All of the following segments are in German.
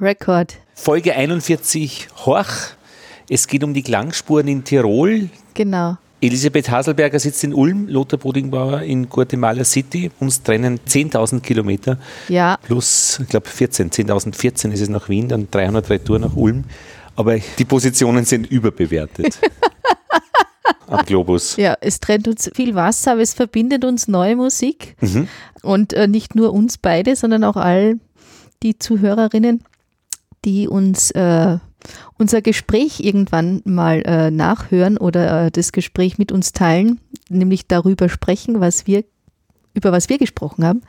Record. Folge 41 Horch. Es geht um die Klangspuren in Tirol. Genau. Elisabeth Haselberger sitzt in Ulm, Lothar Bodingbauer in Guatemala City. Uns trennen 10.000 Kilometer. Ja. Plus, ich glaube, 14. 10.014 ist es nach Wien, dann 300 Retour nach Ulm. Aber die Positionen sind überbewertet. Am Globus. Ja, es trennt uns viel Wasser, aber es verbindet uns neue Musik. Mhm. Und äh, nicht nur uns beide, sondern auch all die Zuhörerinnen, die uns äh, unser Gespräch irgendwann mal äh, nachhören oder äh, das Gespräch mit uns teilen, nämlich darüber sprechen, was wir, über was wir gesprochen haben.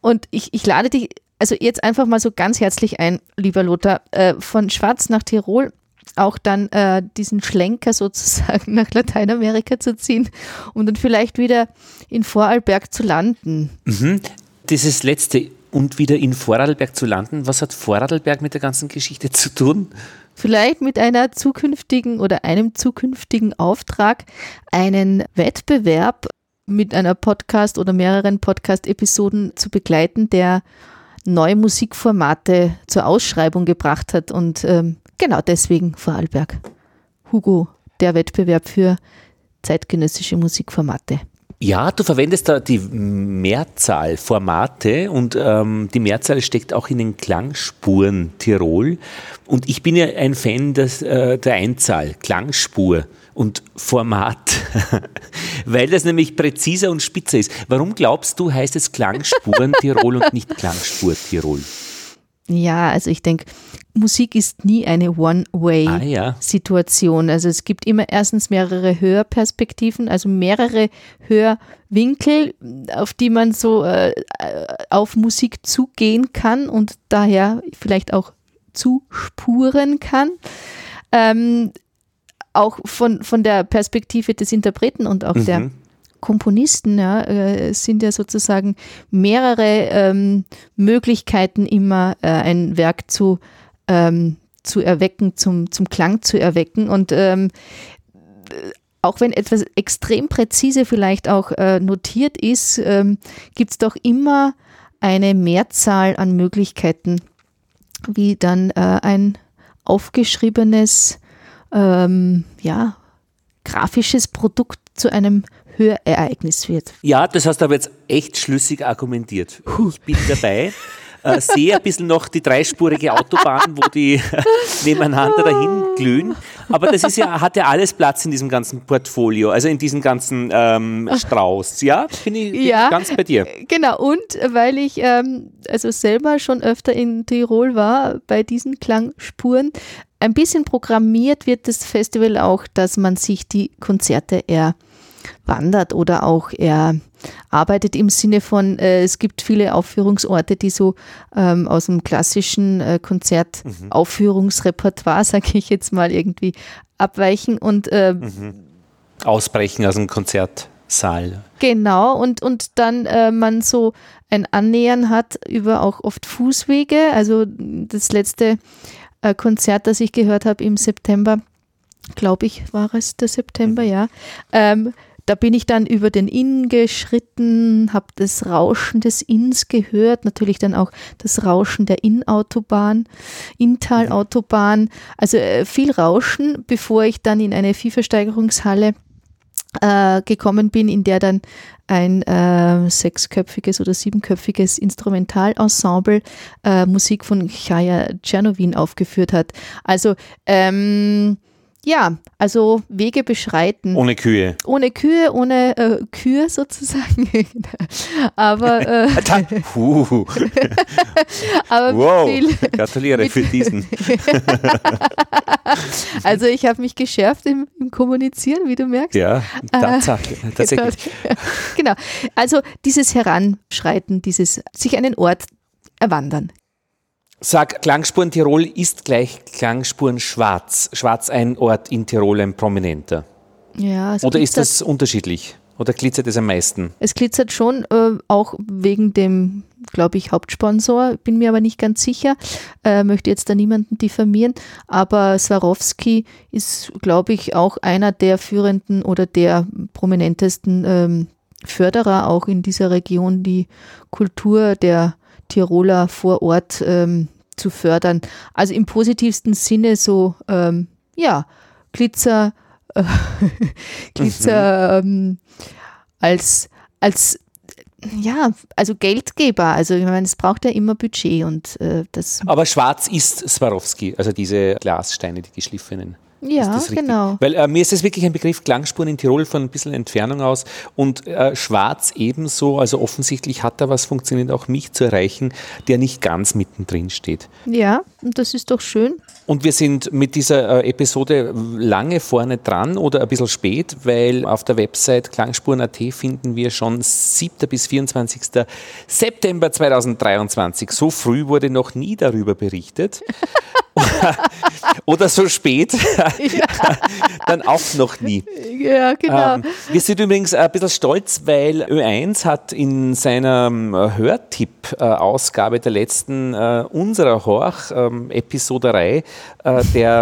Und ich, ich lade dich also jetzt einfach mal so ganz herzlich ein, lieber Lothar, äh, von Schwarz nach Tirol auch dann äh, diesen Schlenker sozusagen nach Lateinamerika zu ziehen und dann vielleicht wieder in Vorarlberg zu landen. Mhm. Dieses letzte und wieder in Vorarlberg zu landen, was hat Vorarlberg mit der ganzen Geschichte zu tun? Vielleicht mit einer zukünftigen oder einem zukünftigen Auftrag, einen Wettbewerb mit einer Podcast oder mehreren Podcast-Episoden zu begleiten, der neue Musikformate zur Ausschreibung gebracht hat. Und ähm, genau deswegen Vorarlberg. Hugo, der Wettbewerb für zeitgenössische Musikformate. Ja, du verwendest da die Mehrzahl Formate und ähm, die Mehrzahl steckt auch in den Klangspuren Tirol. Und ich bin ja ein Fan des, äh, der Einzahl, Klangspur und Format, weil das nämlich präziser und spitzer ist. Warum glaubst du, heißt es Klangspuren Tirol und nicht Klangspur Tirol? Ja, also ich denke, Musik ist nie eine One-Way-Situation. Ah, ja. Also es gibt immer erstens mehrere Hörperspektiven, also mehrere Hörwinkel, auf die man so äh, auf Musik zugehen kann und daher vielleicht auch zuspuren kann. Ähm, auch von, von der Perspektive des Interpreten und auch Mhm. der Komponisten ja, äh, sind ja sozusagen mehrere ähm, Möglichkeiten immer äh, ein Werk zu, ähm, zu erwecken, zum, zum Klang zu erwecken. Und ähm, äh, auch wenn etwas extrem präzise vielleicht auch äh, notiert ist, ähm, gibt es doch immer eine Mehrzahl an Möglichkeiten, wie dann äh, ein aufgeschriebenes, ähm, ja, grafisches Produkt zu einem Hörereignis wird. Ja, das hast du aber jetzt echt schlüssig argumentiert. Ich bin dabei. Äh, sehe ein bisschen noch die dreispurige Autobahn, wo die nebeneinander dahin glühen. Aber das ist ja, hat ja alles Platz in diesem ganzen Portfolio, also in diesem ganzen ähm, Strauß. Ja, bin ich, Ja. ganz bei dir. Genau, und weil ich ähm, also selber schon öfter in Tirol war, bei diesen Klangspuren, ein bisschen programmiert wird das Festival auch, dass man sich die Konzerte erwandert oder auch erarbeitet im Sinne von, äh, es gibt viele Aufführungsorte, die so ähm, aus dem klassischen äh, Konzertaufführungsrepertoire, sage ich jetzt mal, irgendwie abweichen und äh, Ausbrechen aus dem Konzertsaal. Genau, und, und dann äh, man so ein Annähern hat über auch oft Fußwege. Also das letzte äh, Konzert, das ich gehört habe im September, glaube ich, war es der September, ja. Ähm, da bin ich dann über den Inn geschritten, habe das Rauschen des Inns gehört, natürlich dann auch das Rauschen der Innautobahn, Inntalautobahn, also äh, viel Rauschen, bevor ich dann in eine Viehversteigerungshalle äh, gekommen bin, in der dann ein äh, sechsköpfiges oder siebenköpfiges Instrumentalensemble äh, Musik von Chaya Czernowin aufgeführt hat. Also ähm, ja, also Wege beschreiten. Ohne Kühe. ohne Kühe, ohne äh, Kühe sozusagen. aber äh, aber wow, viel, gratuliere für diesen. also ich habe mich geschärft im, im Kommunizieren, wie du merkst. Ja, Tatsache, tatsächlich. genau. Also dieses Heranschreiten, dieses sich einen Ort erwandern. Sag, Klangspuren Tirol ist gleich Klangspuren Schwarz. Schwarz ein Ort in Tirol, ein prominenter. Ja, Oder ist das unterschiedlich? Oder glitzert es am meisten? Es glitzert schon, äh, auch wegen dem, glaube ich, Hauptsponsor, bin mir aber nicht ganz sicher, äh, möchte jetzt da niemanden diffamieren, aber Swarovski ist, glaube ich, auch einer der führenden oder der prominentesten ähm, Förderer auch in dieser Region, die Kultur der Tiroler vor Ort ähm, zu fördern. Also im positivsten Sinne so, ähm, ja, Glitzer, äh, Glitzer mhm. ähm, als, als ja, also Geldgeber. Also ich meine, es braucht ja immer Budget und äh, das. Aber schwarz ist Swarovski, also diese Glassteine, die geschliffenen. Ja, genau. Weil äh, mir ist das wirklich ein Begriff Klangspuren in Tirol von ein bisschen Entfernung aus und äh, Schwarz ebenso. Also offensichtlich hat da was funktioniert, auch mich zu erreichen, der nicht ganz mittendrin steht. Ja, und das ist doch schön. Und wir sind mit dieser äh, Episode lange vorne dran oder ein bisschen spät, weil auf der Website klangspuren.at finden wir schon 7. bis 24. September 2023. So früh wurde noch nie darüber berichtet. oder so spät, dann auch noch nie. Ja, genau. Ähm, wir sind übrigens ein bisschen stolz, weil Ö1 hat in seiner ähm, Hörtipp-Ausgabe der letzten äh, unserer Horch-Episoderei ähm, äh, der,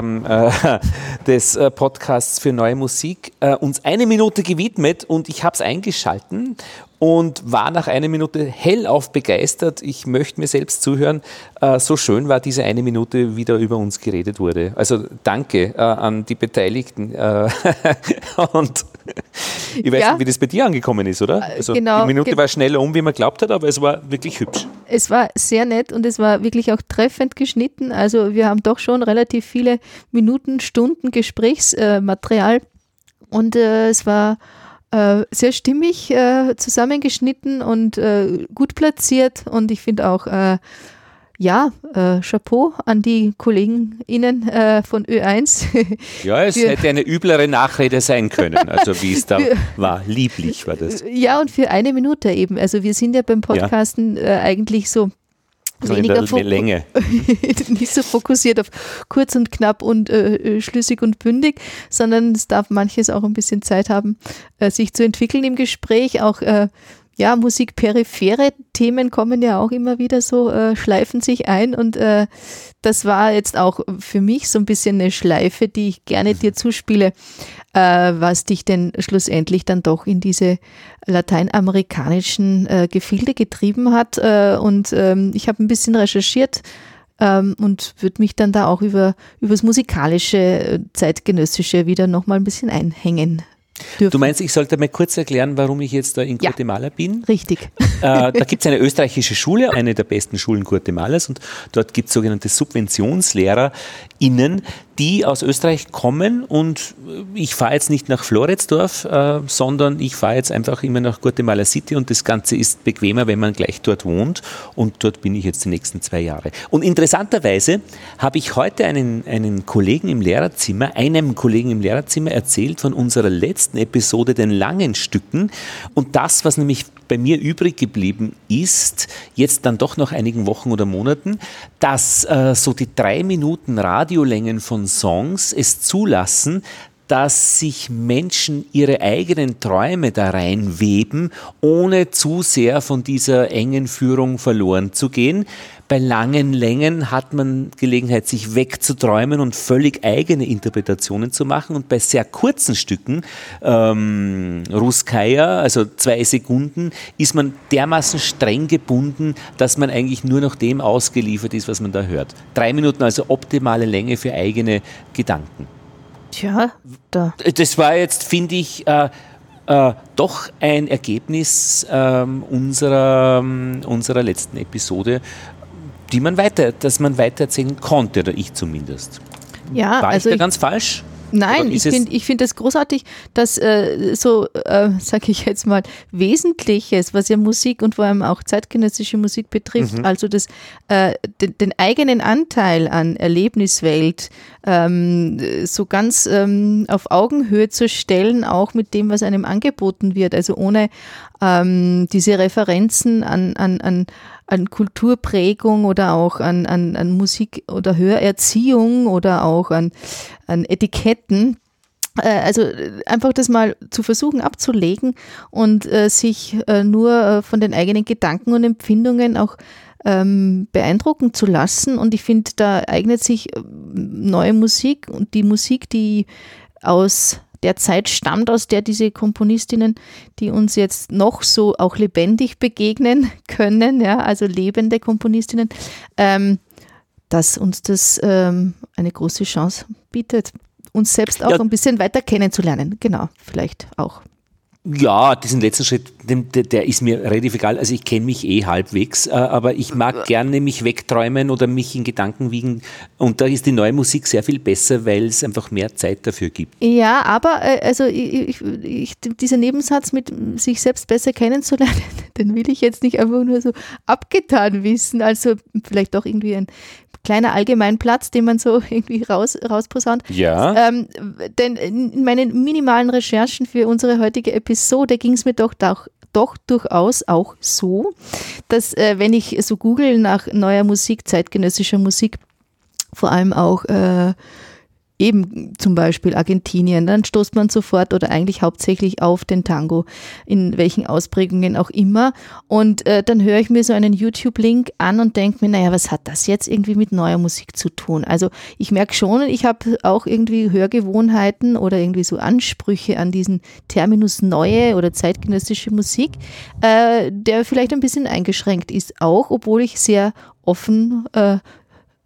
äh, des äh, Podcasts für neue Musik äh, uns eine Minute gewidmet und ich habe es eingeschalten und war nach einer Minute hellauf begeistert. Ich möchte mir selbst zuhören. Äh, so schön war diese eine Minute, wie da über uns geredet wurde. Also danke äh, an die Beteiligten. Äh, und ich weiß ja. nicht, wie das bei dir angekommen ist, oder? Also genau. Die Minute war schneller um, wie man glaubt hat, aber es war wirklich hübsch. Es war sehr nett und es war wirklich auch treffend geschnitten. Also wir haben doch schon relativ viele Minuten, Stunden Gesprächsmaterial und es war äh, sehr stimmig äh, zusammengeschnitten und äh, gut platziert. Und ich finde auch, äh, ja, äh, Chapeau an die KollegenInnen äh, von Ö1. Ja, es für, hätte eine üblere Nachrede sein können, also wie es da für, war. Lieblich war das. Ja, und für eine Minute eben. Also wir sind ja beim Podcasten ja. eigentlich so so weniger Länge. nicht so fokussiert auf kurz und knapp und äh, äh, schlüssig und bündig, sondern es darf manches auch ein bisschen Zeit haben, äh, sich zu entwickeln im Gespräch. Auch äh, ja, musikperiphere Themen kommen ja auch immer wieder so, äh, schleifen sich ein und äh, das war jetzt auch für mich so ein bisschen eine Schleife, die ich gerne dir zuspiele, äh, was dich denn schlussendlich dann doch in diese lateinamerikanischen äh, Gefilde getrieben hat. Äh, und ähm, ich habe ein bisschen recherchiert ähm, und würde mich dann da auch über, über das musikalische, äh, zeitgenössische wieder nochmal ein bisschen einhängen. Dürfen. Du meinst, ich sollte mal kurz erklären, warum ich jetzt da in ja, Guatemala bin? Richtig. Äh, da gibt es eine österreichische Schule, eine der besten Schulen Guatemalas, und dort gibt es sogenannte SubventionslehrerInnen, die aus Österreich kommen und ich fahre jetzt nicht nach Floridsdorf, äh, sondern ich fahre jetzt einfach immer nach Guatemala City und das Ganze ist bequemer, wenn man gleich dort wohnt und dort bin ich jetzt die nächsten zwei Jahre. Und interessanterweise habe ich heute einen, einen Kollegen im Lehrerzimmer, einem Kollegen im Lehrerzimmer erzählt von unserer letzten Episode, den langen Stücken und das, was nämlich bei mir übrig geblieben ist, jetzt dann doch nach einigen Wochen oder Monaten, dass äh, so die drei Minuten Radiolängen von Songs es zulassen, dass sich Menschen ihre eigenen Träume da reinweben, ohne zu sehr von dieser engen Führung verloren zu gehen. Bei langen Längen hat man Gelegenheit, sich wegzuträumen und völlig eigene Interpretationen zu machen. Und bei sehr kurzen Stücken, ähm, Ruskaya, also zwei Sekunden, ist man dermaßen streng gebunden, dass man eigentlich nur noch dem ausgeliefert ist, was man da hört. Drei Minuten also optimale Länge für eigene Gedanken. Tja, da. Das war jetzt, finde ich, äh, äh, doch ein Ergebnis ähm, unserer, ähm, unserer letzten Episode, die man weiter, dass man weitererzählen konnte, oder ich zumindest. Ja, war also ich da ganz falsch? Nein, ich finde ich find das großartig, dass äh, so, äh, sage ich jetzt mal, Wesentliches, was ja Musik und vor allem auch zeitgenössische Musik betrifft, mhm. also das, äh, den, den, eigenen Anteil an Erlebniswelt ähm, so ganz ähm, auf Augenhöhe zu stellen, auch mit dem, was einem angeboten wird, also ohne ähm, diese Referenzen an, an, an an Kulturprägung oder auch an, an, an Musik- oder Hörerziehung oder auch an, an Etiketten. Äh, also einfach das mal zu versuchen abzulegen und äh, sich äh, nur äh, von den eigenen Gedanken und Empfindungen auch ähm, beeindrucken zu lassen. Und ich finde, da eignet sich äh, neue Musik und die Musik, die aus der Zeit stammt, aus der diese Komponistinnen, die uns jetzt noch so auch lebendig begegnen können, ja, also lebende Komponistinnen, ähm, dass uns das ähm, eine große Chance bietet, uns selbst auch ja. ein bisschen weiter kennenzulernen. Genau, vielleicht auch. Ja, diesen letzten Schritt, der, der ist mir relativ egal. Also ich kenne mich eh halbwegs, äh, aber ich mag gerne mich wegträumen oder mich in Gedanken wiegen. Und da ist die neue Musik sehr viel besser, weil es einfach mehr Zeit dafür gibt. Ja, aber äh, also ich, ich, dieser Nebensatz mit sich selbst besser kennenzulernen, den will ich jetzt nicht einfach nur so abgetan wissen. Also vielleicht doch irgendwie ein kleiner Allgemeinplatz, den man so irgendwie raus, rausposaunt. Ja. Ähm, denn in meinen minimalen Recherchen für unsere heutige Episode ging es mir doch, doch, doch durchaus auch so, dass äh, wenn ich so google nach neuer Musik, zeitgenössischer Musik, vor allem auch äh, eben zum Beispiel Argentinien, dann stoßt man sofort oder eigentlich hauptsächlich auf den Tango, in welchen Ausprägungen auch immer. Und äh, dann höre ich mir so einen YouTube-Link an und denke mir, naja, was hat das jetzt irgendwie mit neuer Musik zu tun? Also ich merke schon, ich habe auch irgendwie Hörgewohnheiten oder irgendwie so Ansprüche an diesen Terminus neue oder zeitgenössische Musik, äh, der vielleicht ein bisschen eingeschränkt ist, auch obwohl ich sehr offen äh,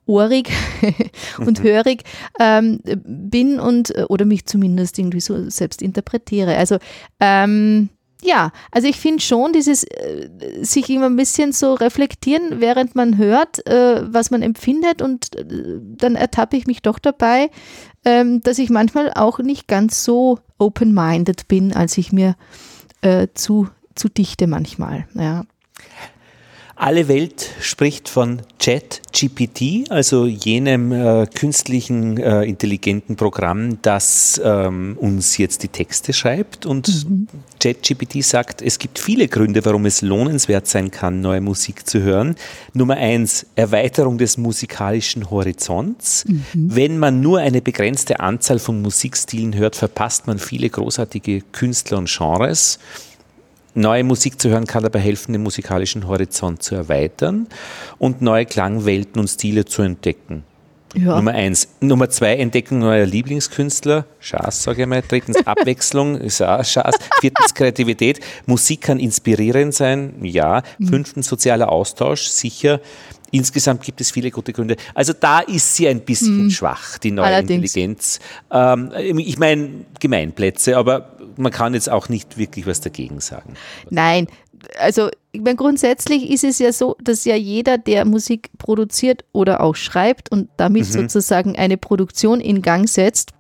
ohrig und mhm. hörig ähm, bin und äh, oder mich zumindest irgendwie so selbst interpretiere. Also ähm, ja, also ich finde schon, dieses äh, sich immer ein bisschen so reflektieren, während man hört, äh, was man empfindet und äh, dann ertappe ich mich doch dabei, ähm, dass ich manchmal auch nicht ganz so open-minded bin, als ich mir äh, zu, zu dichte manchmal. Ja. Alle Welt spricht von Chat-GPT, also jenem äh, künstlichen äh, intelligenten Programm, das ähm, uns jetzt die Texte schreibt. Und mhm. ChatGPT sagt, es gibt viele Gründe, warum es lohnenswert sein kann, neue Musik zu hören. Nummer eins, Erweiterung des musikalischen Horizonts. Mhm. Wenn man nur eine begrenzte Anzahl von Musikstilen hört, verpasst man viele großartige Künstler und Genres. Neue Musik zu hören kann dabei helfen, den musikalischen Horizont zu erweitern und neue Klangwelten und Stile zu entdecken. Ja. Nummer eins. Nummer zwei, Entdeckung neuer Lieblingskünstler. Schaß, sage ich mal. Drittens, Abwechslung. Ist auch Schaß. Viertens, Kreativität. Musik kann inspirierend sein. Ja. Mhm. Fünftens, sozialer Austausch. Sicher. Insgesamt gibt es viele gute Gründe. Also da ist sie ein bisschen mhm. schwach, die neue Allerdings. Intelligenz. Ähm, ich meine Gemeinplätze, aber man kann jetzt auch nicht wirklich was dagegen sagen. Nein, also ich meine, grundsätzlich ist es ja so, dass ja jeder, der Musik produziert oder auch schreibt und damit mhm. sozusagen eine Produktion in Gang setzt,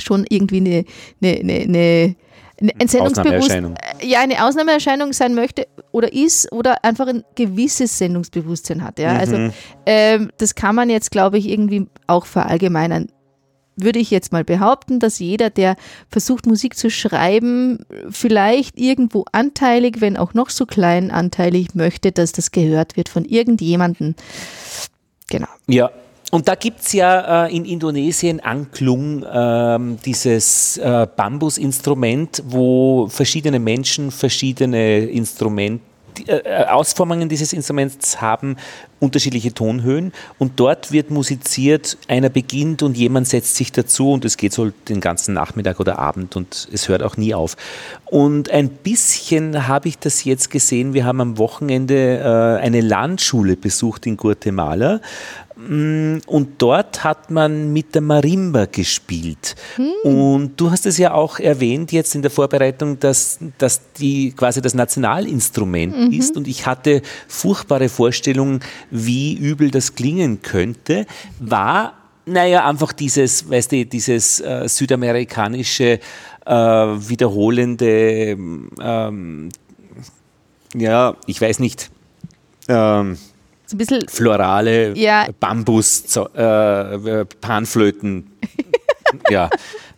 schon irgendwie eine, eine, eine, eine ein Sendungsbewusstsein, ja, eine Ausnahmeerscheinung sein möchte oder ist oder einfach ein gewisses Sendungsbewusstsein hat. Ja? Also, mhm. Also ähm, das kann man jetzt, glaube ich, irgendwie auch verallgemeinern würde ich jetzt mal behaupten, dass jeder, der versucht, Musik zu schreiben, vielleicht irgendwo anteilig, wenn auch noch so klein anteilig, möchte, dass das gehört wird von irgendjemandem. Genau. Ja, und da gibt es ja äh, in Indonesien Anklung, äh, dieses äh, Bambusinstrument, wo verschiedene Menschen verschiedene Instrumente äh, äh, Ausformungen dieses Instruments haben unterschiedliche Tonhöhen. Und dort wird musiziert, einer beginnt und jemand setzt sich dazu und es geht so den ganzen Nachmittag oder Abend und es hört auch nie auf. Und ein bisschen habe ich das jetzt gesehen, wir haben am Wochenende äh, eine Landschule besucht in Guatemala und dort hat man mit der Marimba gespielt. Hm. Und du hast es ja auch erwähnt jetzt in der Vorbereitung, dass, dass die quasi das Nationalinstrument mhm. ist. Und ich hatte furchtbare Vorstellungen, wie übel das klingen könnte. War naja, einfach dieses, weißt du, dieses äh, südamerikanische, äh, wiederholende, ähm, ja, ich weiß nicht, ähm, so ein bisschen florale ja. Bambus, äh, Panflöten, ja,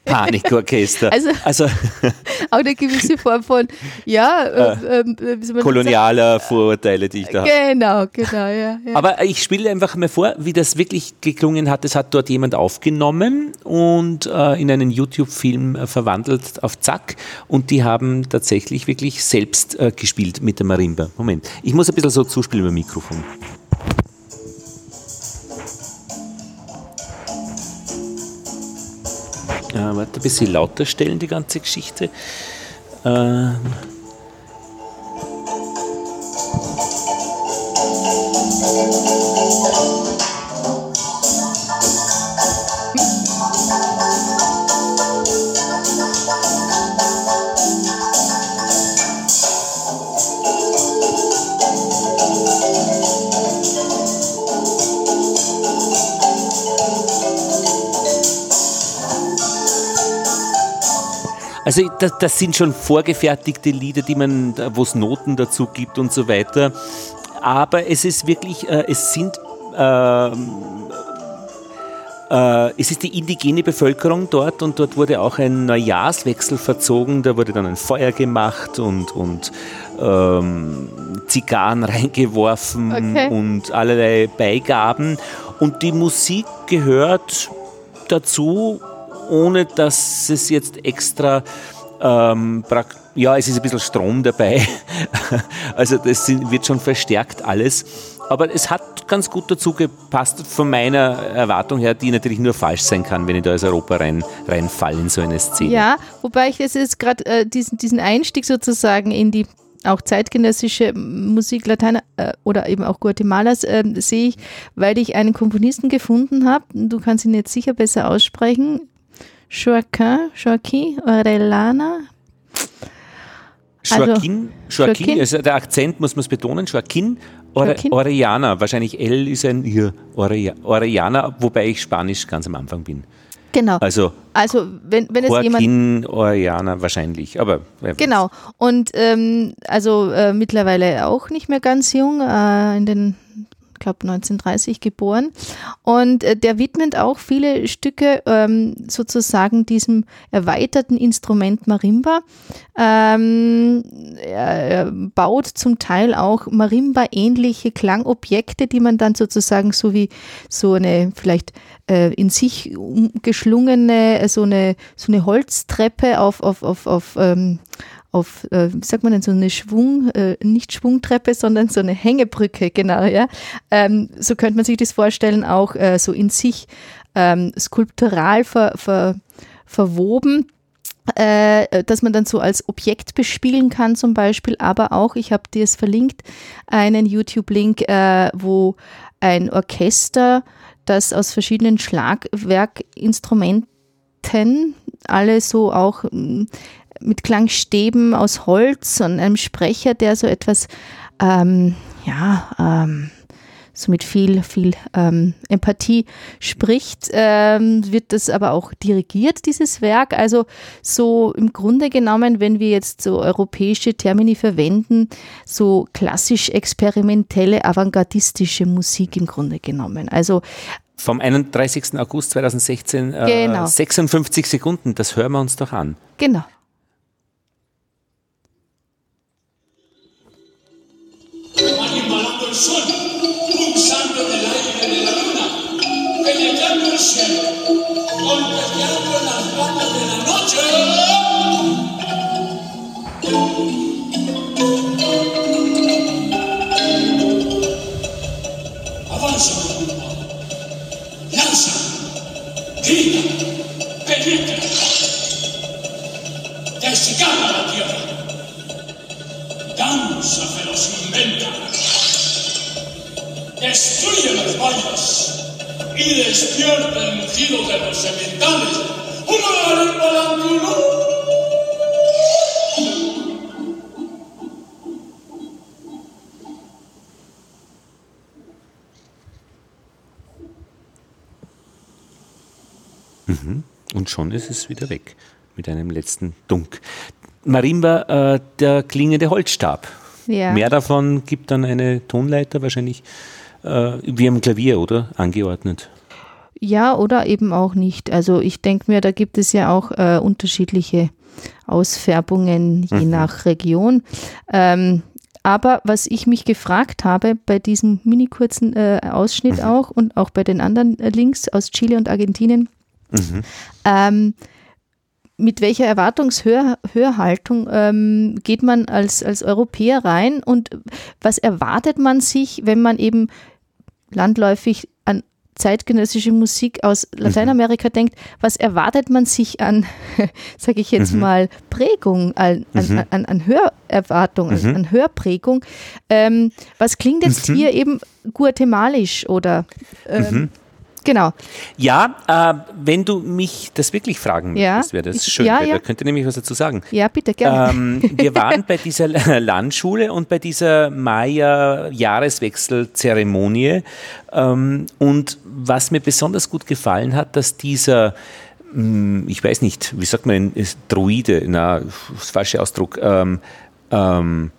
Panikorchester. Also, also auch eine gewisse Form von, ja, äh, äh, kolonialer Vorurteile, die ich da habe. Genau, genau, ja, ja. Aber ich spiele einfach mal vor, wie das wirklich geklungen hat. Das hat dort jemand aufgenommen und äh, in einen YouTube-Film äh, verwandelt auf Zack und die haben tatsächlich wirklich selbst äh, gespielt mit der Marimba. Moment, ich muss ein bisschen so zuspielen beim Mikrofon. Äh, warte, ein bisschen lauter stellen, die ganze Geschichte. Ähm. Also das, das, sind schon vorgefertigte Lieder, die man, wo es Noten dazu gibt und so weiter. Aber es ist wirklich, äh, es sind äh, äh, es ist die indigene Bevölkerung dort und dort wurde auch ein Neujahrswechsel verzogen. Da wurde dann ein Feuer gemacht und, und ähm, Zigarren reingeworfen okay. und allerlei Beigaben. Und die Musik gehört dazu, ohne dass es jetzt extra ähm, ja, es ist ein bisschen Strom dabei. also das wird schon verstärkt alles. Aber es hat ganz gut dazu gepasst von meiner Erwartung her, die natürlich nur falsch sein kann, wenn ich da als Europa rein, reinfalle in so eine Szene. Ja, wobei ich jetzt gerade äh, diesen, diesen Einstieg sozusagen in die auch zeitgenössische Musik Latein äh, oder eben auch Guatemalas äh, sehe ich, weil ich einen Komponisten gefunden habe. Du kannst ihn jetzt sicher besser aussprechen. Joaquin, Joaquin Orellana. Also, Joaquin, Joaquin, Joaquin, also der Akzent muss man es betonen, Joaquin Ore, Orellana, wahrscheinlich L ist ein I, Orellana, wobei ich Spanisch ganz am Anfang bin. Genau. Also, also wenn, wenn es Joaquin jemand. Orellana wahrscheinlich, aber. Genau. Und ähm, also äh, mittlerweile auch nicht mehr ganz jung, äh, in den glaube 1930 geboren. Und äh, der widmet auch viele Stücke ähm, sozusagen diesem erweiterten Instrument Marimba. Ähm, er, baut zum Teil auch Marimba-ähnliche Klangobjekte, die man dann sozusagen so wie so eine vielleicht äh, in sich geschlungene, so eine, so eine Holztreppe auf, auf, auf, auf ähm, auf, äh, wie sagt man denn, so eine Schwung, äh, nicht Schwungtreppe, sondern so eine Hängebrücke, genau, ja. Ähm, so könnte man sich das vorstellen, auch äh, so in sich ähm, skulptural ver, ver, verwoben. Dass man dann so als Objekt bespielen kann zum Beispiel, aber auch, ich habe dir es verlinkt, einen YouTube-Link, wo ein Orchester, das aus verschiedenen Schlagwerkinstrumenten alle so auch mit Klangstäben aus Holz und einem Sprecher, der so etwas, ähm, ja, ähm, so mit viel, viel ähm, Empathie spricht, ähm, wird das aber auch dirigiert, dieses Werk. Also so im Grunde genommen, wenn wir jetzt so europäische Termini verwenden, so klassisch experimentelle, avantgardistische Musik im Grunde genommen. Also vom 31. August 2016, äh, genau. 56 Sekunden, das hören wir uns doch an. Genau. Cielo, golpeteando en las bandas de la noche. Avanza, lanza, grita, penetra, desgarra la tierra, danza feroz inventa, destruye las vallas y despierta el mugido de los sementales. Mhm. Und schon ist es wieder weg mit einem letzten Dunk. Marimba, äh, der klingende Holzstab. Ja. Mehr davon gibt dann eine Tonleiter wahrscheinlich äh, wie am Klavier, oder? Angeordnet. Ja, oder eben auch nicht. Also ich denke mir, da gibt es ja auch äh, unterschiedliche Ausfärbungen je mhm. nach Region. Ähm, aber was ich mich gefragt habe bei diesem mini kurzen äh, Ausschnitt mhm. auch und auch bei den anderen äh, Links aus Chile und Argentinien, mhm. ähm, mit welcher Erwartungshörhaltung ähm, geht man als, als Europäer rein und was erwartet man sich, wenn man eben landläufig an zeitgenössische Musik aus Lateinamerika mhm. denkt, was erwartet man sich an, sage ich jetzt mhm. mal, Prägung, an, mhm. an, an, an Hörerwartung, an, mhm. an Hörprägung? Ähm, was klingt jetzt mhm. hier eben guatemalisch oder ähm, mhm. Genau. Ja, äh, wenn du mich das wirklich fragen ja. möchtest, wäre das schön. Ja, ja. Da könnte nämlich was dazu sagen. Ja, bitte, gerne. Ähm, wir waren bei dieser Landschule und bei dieser Maya-Jahreswechselzeremonie. Ähm, und was mir besonders gut gefallen hat, dass dieser hm, ich weiß nicht, wie sagt man, Druide, na, das falsche Ausdruck, ähm, ähm,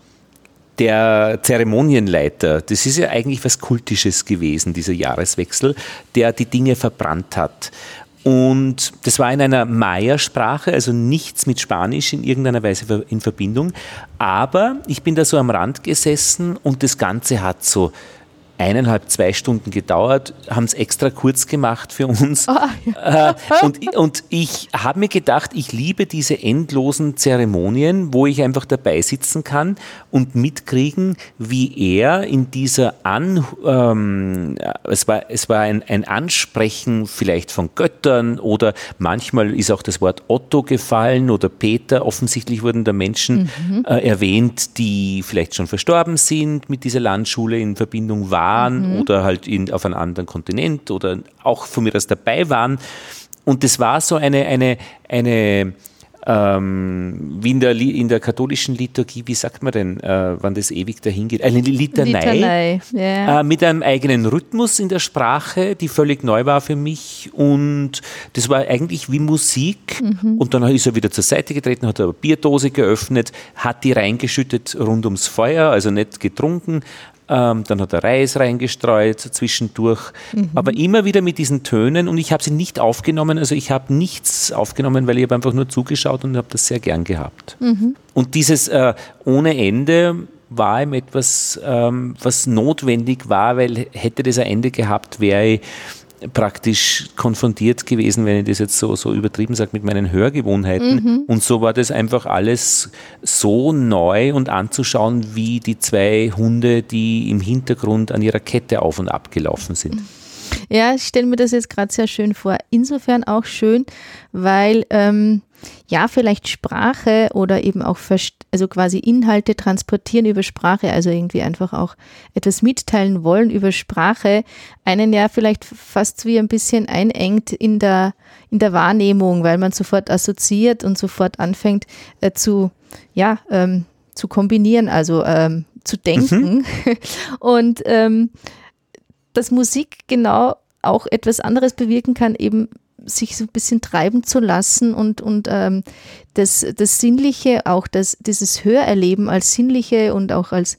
der Zeremonienleiter, das ist ja eigentlich was Kultisches gewesen, dieser Jahreswechsel, der die Dinge verbrannt hat. Und das war in einer Maya-Sprache, also nichts mit Spanisch in irgendeiner Weise in Verbindung. Aber ich bin da so am Rand gesessen und das Ganze hat so eineinhalb, zwei Stunden gedauert, haben es extra kurz gemacht für uns. Oh, ja. äh, und, und ich habe mir gedacht, ich liebe diese endlosen Zeremonien, wo ich einfach dabei sitzen kann und mitkriegen, wie er in dieser An, ähm, es war, es war ein, ein Ansprechen vielleicht von Göttern oder manchmal ist auch das Wort Otto gefallen oder Peter. Offensichtlich wurden da Menschen mhm. äh, erwähnt, die vielleicht schon verstorben sind, mit dieser Landschule in Verbindung waren waren mhm. oder halt in, auf einem anderen Kontinent oder auch von mir aus dabei waren. Und das war so eine, eine, eine ähm, wie in der, in der katholischen Liturgie, wie sagt man denn, äh, wann das ewig dahin geht? Eine Litanei, Litanei yeah. äh, mit einem eigenen Rhythmus in der Sprache, die völlig neu war für mich und das war eigentlich wie Musik mhm. und dann ist er wieder zur Seite getreten, hat eine Bierdose geöffnet, hat die reingeschüttet rund ums Feuer, also nicht getrunken, ähm, dann hat er Reis reingestreut zwischendurch, mhm. aber immer wieder mit diesen Tönen und ich habe sie nicht aufgenommen, also ich habe nichts aufgenommen, weil ich habe einfach nur zugeschaut und habe das sehr gern gehabt. Mhm. Und dieses äh, ohne Ende war ihm etwas, ähm, was notwendig war, weil hätte das ein Ende gehabt, wäre ich praktisch konfrontiert gewesen, wenn ich das jetzt so, so übertrieben sage, mit meinen Hörgewohnheiten. Mhm. Und so war das einfach alles so neu und anzuschauen, wie die zwei Hunde, die im Hintergrund an ihrer Kette auf und ab gelaufen sind. Ja, ich stelle mir das jetzt gerade sehr schön vor. Insofern auch schön, weil ähm, ja, vielleicht Sprache oder eben auch also quasi Inhalte transportieren über Sprache, also irgendwie einfach auch etwas mitteilen wollen über Sprache, einen ja vielleicht fast wie ein bisschen einengt in der, in der Wahrnehmung, weil man sofort assoziiert und sofort anfängt äh, zu, ja, ähm, zu kombinieren, also ähm, zu denken. Mhm. Und ähm, dass Musik genau auch etwas anderes bewirken kann, eben sich so ein bisschen treiben zu lassen und, und ähm, das, das Sinnliche, auch das, dieses Hörerleben als sinnliche und auch als,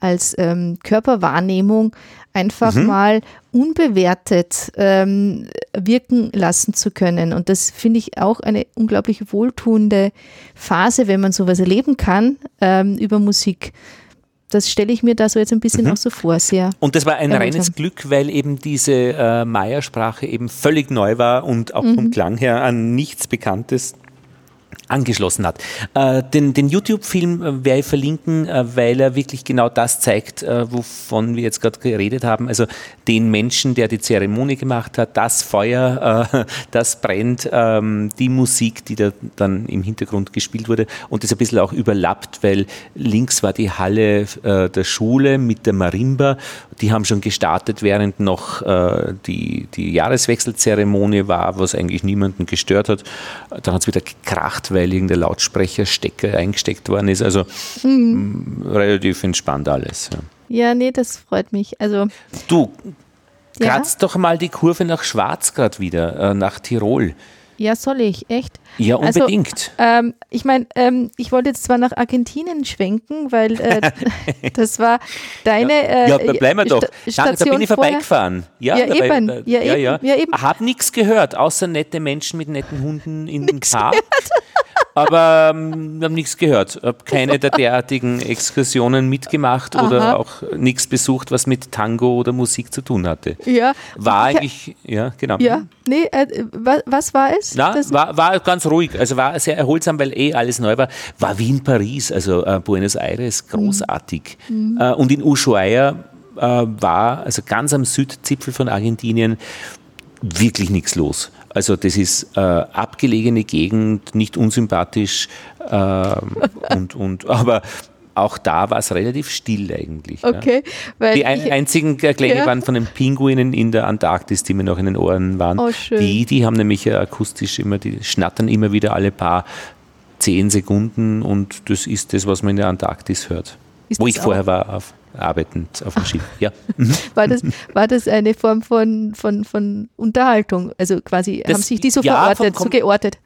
als ähm, Körperwahrnehmung einfach mhm. mal unbewertet ähm, wirken lassen zu können. Und das finde ich auch eine unglaublich wohltuende Phase, wenn man sowas erleben kann ähm, über Musik das stelle ich mir da so jetzt ein bisschen mhm. auch so vor. Sehr und das war ein reines Glück, weil eben diese äh, Maya-Sprache eben völlig neu war und auch mhm. vom Klang her an nichts Bekanntes angeschlossen hat. Äh, den, den YouTube-Film äh, werde ich verlinken, äh, weil er wirklich genau das zeigt, äh, wovon wir jetzt gerade geredet haben. Also den Menschen, der die Zeremonie gemacht hat, das Feuer, äh, das brennt, ähm, die Musik, die da dann im Hintergrund gespielt wurde und das ein bisschen auch überlappt, weil links war die Halle äh, der Schule mit der Marimba. Die haben schon gestartet, während noch die, die Jahreswechselzeremonie war, was eigentlich niemanden gestört hat. Dann hat es wieder gekracht, weil irgendein Lautsprecherstecker eingesteckt worden ist. Also mhm. relativ entspannt alles. Ja. ja, nee, das freut mich. Also du kratzt ja? doch mal die Kurve nach Schwarzgrad wieder, äh, nach Tirol. Ja, soll ich, echt? Ja, also, unbedingt. Also, ähm, ich meine, ähm, ich wollte jetzt zwar nach Argentinien schwenken, weil äh, das war deine. Äh, ja, bleiben wir doch. Sta da bin ich vorbeigefahren. Ja, ja, dabei, eben. ja, ja, ja, ja, eben. Hab nichts gehört, außer nette Menschen mit netten Hunden in den Park. Aber ähm, wir haben nichts gehört. Habe keine der derartigen Exkursionen mitgemacht Aha. oder auch nichts besucht, was mit Tango oder Musik zu tun hatte. Ja. War eigentlich, ja, genau. Ja, nee, äh, was, was, war es? Na, war, war ganz ruhig, also war sehr erholsam, weil eh alles neu war. War wie in Paris, also äh, Buenos Aires, großartig. Mhm. Äh, und in Ushuaia äh, war, also ganz am Südzipfel von Argentinien, wirklich nichts los. Also das ist äh, abgelegene Gegend, nicht unsympathisch äh, und, und aber auch da war es relativ still eigentlich. Okay. Ja. die ein, einzigen Klänge ja. waren von den Pinguinen in der Antarktis, die mir noch in den Ohren waren. Oh, schön. Die, die haben nämlich akustisch immer, die schnattern immer wieder alle paar zehn Sekunden und das ist das, was man in der Antarktis hört. Ist Wo ich vorher war, auf, arbeitend auf dem Schiff. Ja. War das, war das eine Form von, von, von Unterhaltung? Also quasi, Das- haben sich die so ja, verortet, vom- so geortet?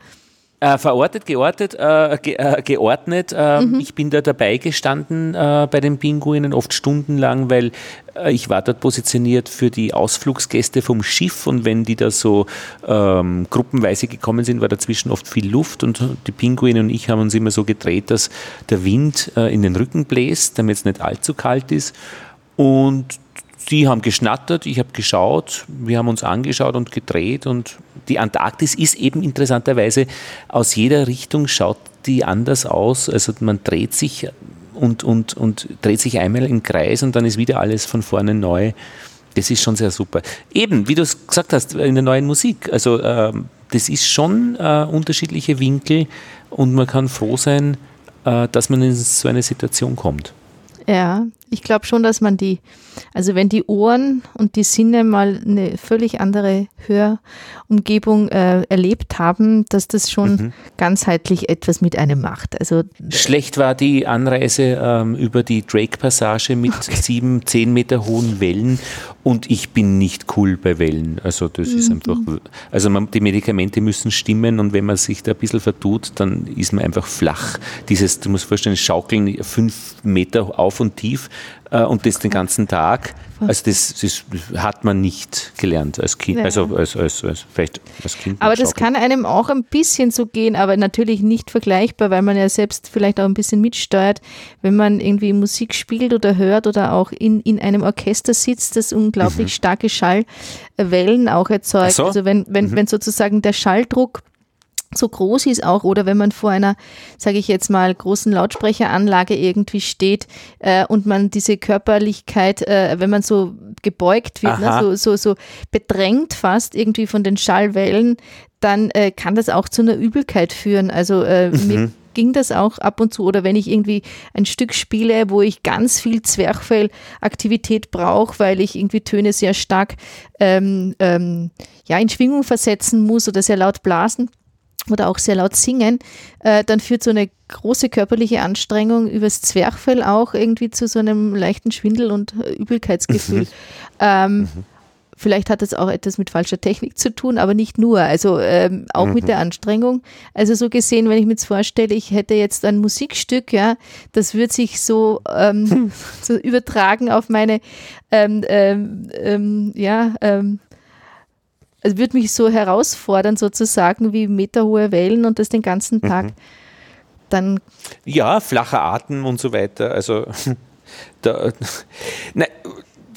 Äh, verortet, geortet, äh, ge äh, geordnet. Äh, Mhm. Ich bin da dabei gestanden äh, bei den Pinguinen, oft stundenlang, weil äh, ich war dort positioniert für die Ausflugsgäste vom Schiff und wenn die da so ähm, gruppenweise gekommen sind, war dazwischen oft viel Luft und die Pinguine und ich haben uns immer so gedreht, dass der Wind in den Rücken bläst, damit es nicht allzu kalt ist. Und die haben geschnattert, ich habe geschaut, wir haben uns angeschaut und gedreht und die Antarktis ist eben interessanterweise aus jeder Richtung schaut die anders aus. Also man dreht sich und, und, und dreht sich einmal im Kreis und dann ist wieder alles von vorne neu. Das ist schon sehr super. Eben, wie du es gesagt hast, in der neuen Musik. Also ähm, das ist schon äh, unterschiedliche Winkel und man kann froh sein, äh, dass man in so eine Situation kommt. Ja, ich glaube schon, dass man die, also wenn die Ohren und die Sinne mal eine völlig andere Hörumgebung äh, erlebt haben, dass das schon Mhm. ganzheitlich etwas mit einem macht. Also Schlecht war die Anreise ähm, über die Drake-Passage mit sieben, zehn Meter hohen Wellen und ich bin nicht cool bei Wellen. Also das ist einfach, also man, die Medikamente müssen stimmen und wenn man sich da ein bisschen vertut, dann ist man einfach flach. Dieses, du musst vorstellen, Schaukeln fünf Meter auf und tief äh, und das den ganzen Tag. Also das, das hat man nicht gelernt als Kind, Ja. also als, als, als, vielleicht als Kind. Aber das kann einem auch ein bisschen so gehen, aber natürlich nicht vergleichbar, weil man ja selbst vielleicht auch ein bisschen mitsteuert, wenn man irgendwie Musik spielt oder hört oder auch in, in einem Orchester sitzt, das unglaublich starke Schallwellen auch erzeugt. So. Also wenn, wenn, wenn sozusagen der Schalldruck so groß ist auch oder wenn man vor einer, sage ich jetzt mal, großen Lautsprecheranlage irgendwie steht äh, und man diese Körperlichkeit, äh, wenn man so gebeugt wird, ne, so, so, so bedrängt fast irgendwie von den Schallwellen, dann äh, kann das auch zu einer Übelkeit führen. Also äh, mir ging das auch ab und zu. Oder wenn ich irgendwie ein Stück spiele, wo ich ganz viel Zwerchfellaktivität brauche, weil ich irgendwie Töne sehr stark ähm, ähm, ja, in Schwingung versetzen muss oder sehr laut blasen oder auch sehr laut singen, äh, dann führt so eine große körperliche Anstrengung übers Zwerchfell auch irgendwie zu so einem leichten Schwindel und äh, Übelkeitsgefühl. Ähm, Vielleicht hat es auch etwas mit falscher Technik zu tun, aber nicht nur. Also ähm, auch mit der Anstrengung. Also so gesehen, wenn ich mir jetzt vorstelle, ich hätte jetzt ein Musikstück, ja, das wird sich so, ähm, so übertragen auf meine, ähm, ähm, ähm, ja, es wird mich so herausfordern sozusagen wie meterhohe Wellen und das den ganzen Tag. Dann Ja, flacher Atem und so weiter. Also da, nein,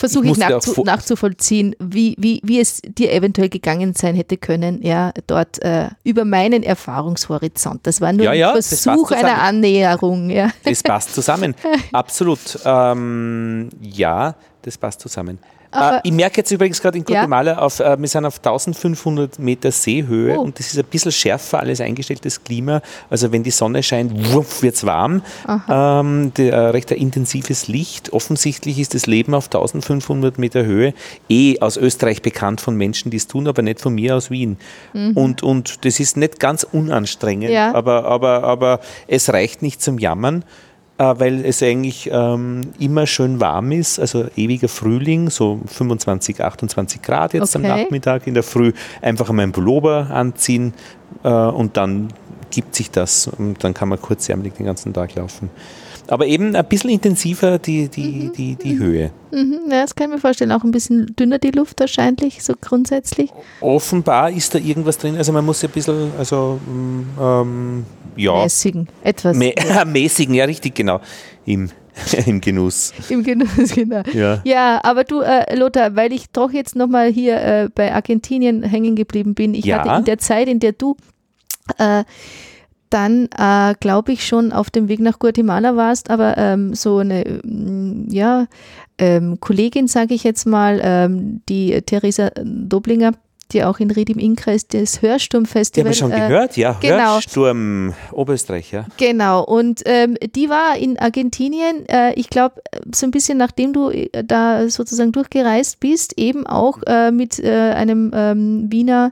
versuche Ich ich, nachzu nachzuvollziehen, wie, wie, wie es dir eventuell gegangen sein hätte können, ja, dort äh, über meinen Erfahrungshorizont. Das war nur Ja, ein ja, Versuch einer. Annäherung, ja. das passt zusammen. Absolut. Ähm, ja, das passt zusammen. Aber- äh, ich merke jetzt übrigens gerade in Ja? Guatemala, auf, äh, wir sind auf 1500 Meter Seehöhe Oh. und das ist ein bisschen schärfer alles eingestelltes Klima. Also wenn die Sonne scheint, wird es warm. Ähm, der, äh, recht ein intensives Licht. Offensichtlich ist das Leben auf 1500 Meter Höhe eh aus Österreich bekannt von Menschen, die es tun, aber nicht von mir aus Wien. Und, und das ist nicht ganz unanstrengend, Mhm. Ja. aber, aber, aber es reicht nicht zum Jammern äh, weil es eigentlich ähm, immer schön warm ist, also ewiger Frühling, so 25, 28 Grad jetzt am Okay. Nachmittag in der Früh, einfach einmal einen Pullover anziehen äh, und dann gibt sich das und dann kann man kurzärmelig den ganzen Tag laufen. Aber eben ein bisschen intensiver die, die, die, die Höhe. Mhm, ja, das kann ich mir vorstellen. Auch ein bisschen dünner die Luft wahrscheinlich, so grundsätzlich. Offenbar ist da irgendwas drin, also man muss ja ein bisschen, also mm, ähm, ja, Mäßigen, etwas mä mäßigen, ja richtig, genau, im, im Genuss. im Genuss, genau. Ja. Ja, aber du, äh, Lothar, weil ich doch jetzt nochmal hier äh, bei Argentinien hängen geblieben bin. Ich Ja. hatte in der Zeit, in der du äh, dann, äh, glaube ich, schon auf dem Weg nach Guatemala warst, aber ähm, so eine, ähm, ja, ähm, Kollegin, sage ich jetzt mal, ähm, die Theresa Doblinger, die auch in Ried im Innkreis das Die haben Hörsturmfestival. wir schon äh, gehört, ja. genau. Hörsturm Oberösterreich, ja. Genau, und ähm, die war in Argentinien, äh, ich glaube, so ein bisschen nachdem du äh, da sozusagen durchgereist bist, eben auch äh, mit äh, einem ähm, Wiener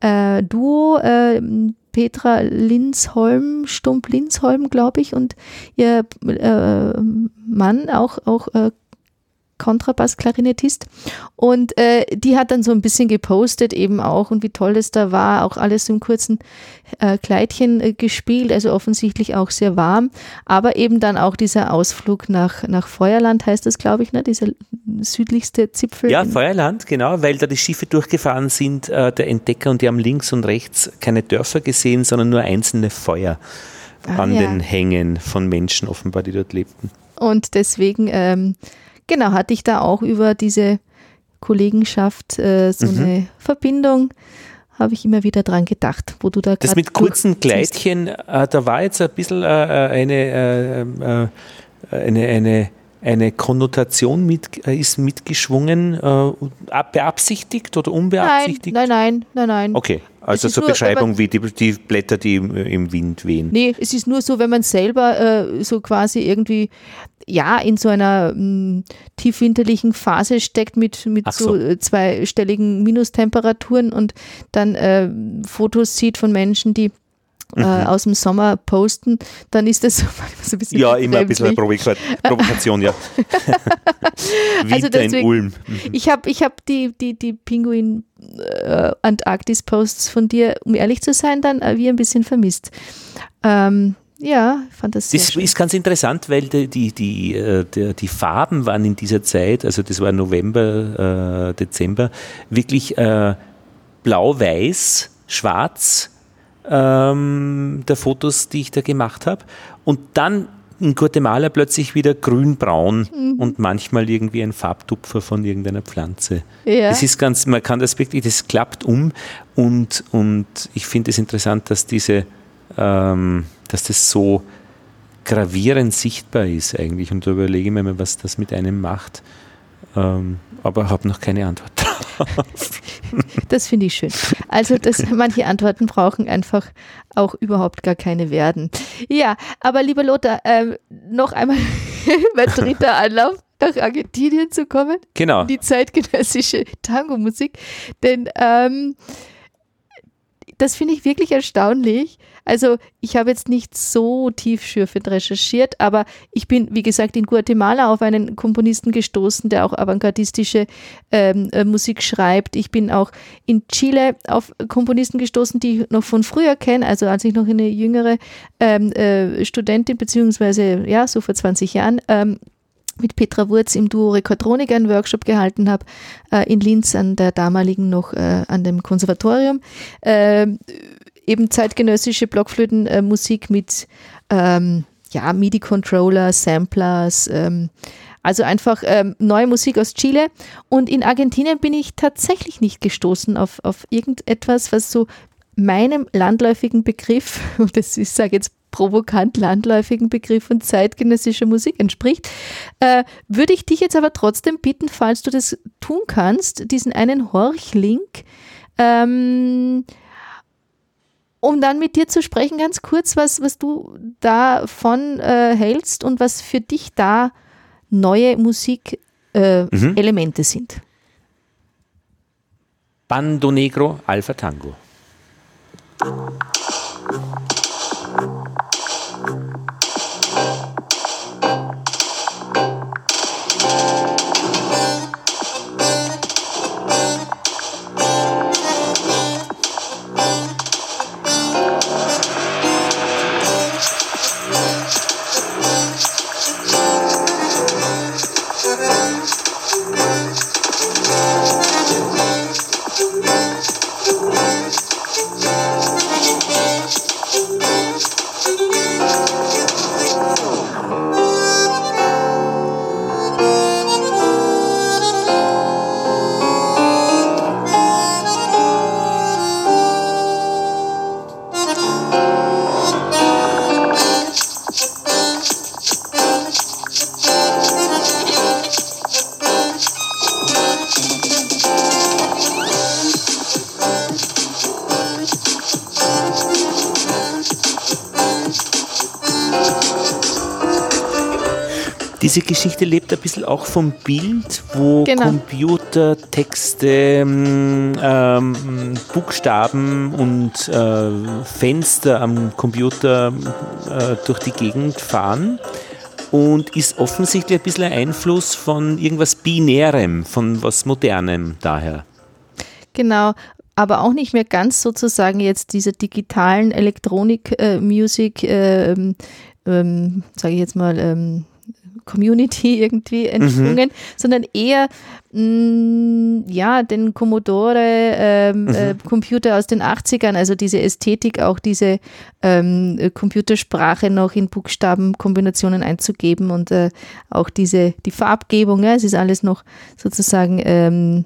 äh, Duo, äh, Petra Linsholm, Stump Linsholm, glaube ich, und ihr äh, Mann, auch, auch äh, Kontrabass-Klarinettist. Und äh, die hat dann so ein bisschen gepostet eben auch und wie toll es da war, auch alles im kurzen äh, Kleidchen äh, gespielt, also offensichtlich auch sehr warm, aber eben dann auch dieser Ausflug nach, nach Feuerland heißt das, glaube ich, ne? dieser südlichste Zipfel. Ja, Feuerland, genau, weil da die Schiffe durchgefahren sind, äh, der Entdecker, und die haben links und rechts keine Dörfer gesehen, sondern nur einzelne Feuer Ah, an ja. den Hängen von Menschen offenbar, die dort lebten. Und deswegen, ähm, genau, hatte ich da auch über diese Kollegenschaft äh, so Mhm. eine Verbindung, habe ich immer wieder dran gedacht, wo du da Das mit kurzen. Kleidchen, äh, da war jetzt ein bisschen äh, eine, äh, äh, eine, eine, eine Konnotation mit, äh, ist mitgeschwungen, äh, ab- beabsichtigt oder Nein, unbeabsichtigt? nein, nein, nein, nein. Okay, also so nur, Beschreibung wie die, die Blätter, die im, im Wind wehen. Nee, es ist nur so, wenn man selber äh, so quasi irgendwie ja in so einer mh, tiefwinterlichen Phase steckt mit, mit so, so. äh, zweistelligen Minustemperaturen und dann äh, Fotos sieht von Menschen, die äh, aus dem Sommer posten, dann ist das so, ein bisschen Mhm. Ja, immer ein bisschen eine befremdlich. Provoka- Provokation, ja. Winter Also in deswegen- Ulm. Mhm. Ich habe ich hab die, die, die Pinguin äh, Antarktis-Posts von dir, um ehrlich zu sein, dann äh, wie ein bisschen vermisst. Ähm, ja, ich fand das sehr Das schön. ist ganz interessant, weil die, die, die, äh, die Farben waren in dieser Zeit, also das war November, äh, Dezember, wirklich äh, blau-weiß, schwarz ähm, der Fotos, die ich da gemacht habe. Und dann in Guatemala plötzlich wieder grün-braun Mhm. und manchmal irgendwie ein Farbtupfer von irgendeiner Pflanze. Ja. Das ist ganz, man kann das wirklich, das klappt um und, und ich finde es interessant, dass diese, ähm, dass das so gravierend sichtbar ist eigentlich und da überlege ich mir mal, was das mit einem macht. Ähm, aber habe noch keine Antwort. Das finde ich schön. Also, dass manche Antworten brauchen einfach auch überhaupt gar keine werden. Ja, aber lieber Lothar, ähm, noch einmal mein dritter Anlauf, nach Argentinien zu kommen, Genau. die zeitgenössische Tango-Musik. Denn ähm, das finde ich wirklich erstaunlich. Also ich habe jetzt nicht so tiefschürfend recherchiert, aber ich bin, wie gesagt, in Guatemala auf einen Komponisten gestoßen, der auch avantgardistische ähm, äh, Musik schreibt. Ich bin auch in Chile auf Komponisten gestoßen, die ich noch von früher kenne, also als ich noch eine jüngere ähm, äh, Studentin, beziehungsweise ja, so vor 20 Jahren, ähm, mit Petra Wurz im Duo Rekordronik einen Workshop gehalten habe, äh, in Linz an der damaligen noch äh, an dem Konservatorium. Ähm, eben zeitgenössische Blockflötenmusik mit ähm, ja, MIDI-Controller, Samplers, ähm, also einfach ähm, neue Musik aus Chile. Und in Argentinien bin ich tatsächlich nicht gestoßen auf, auf irgendetwas, was so meinem landläufigen Begriff, und das ist, sage jetzt provokant landläufigen Begriff von zeitgenössischer Musik entspricht, äh, würde ich dich jetzt aber trotzdem bitten, falls du das tun kannst, diesen einen Horchlink, ähm, um dann mit dir zu sprechen, ganz kurz, was, was du davon äh, hältst und was für dich da neue Musikelemente äh, Mhm. Elemente sind. Bando Negro Alpha Tango. Diese Geschichte lebt ein bisschen auch vom Bild, wo Genau. Computer, Texte, ähm, ähm, Buchstaben und äh, Fenster am Computer äh, durch die Gegend fahren und ist offensichtlich ein bisschen ein Einfluss von irgendwas Binärem, von was Modernem daher. Genau, aber auch nicht mehr ganz sozusagen jetzt dieser digitalen Elektronik-Music, äh, ähm, ähm, sage ich jetzt mal, ähm, Community irgendwie entsprungen, sondern eher mh, ja, den Commodore ähm, äh, Computer aus den 80ern, also diese Ästhetik, auch diese ähm, äh, Computersprache noch in Buchstabenkombinationen einzugeben und äh, auch diese, die Farbgebung, ja, es ist alles noch sozusagen ähm,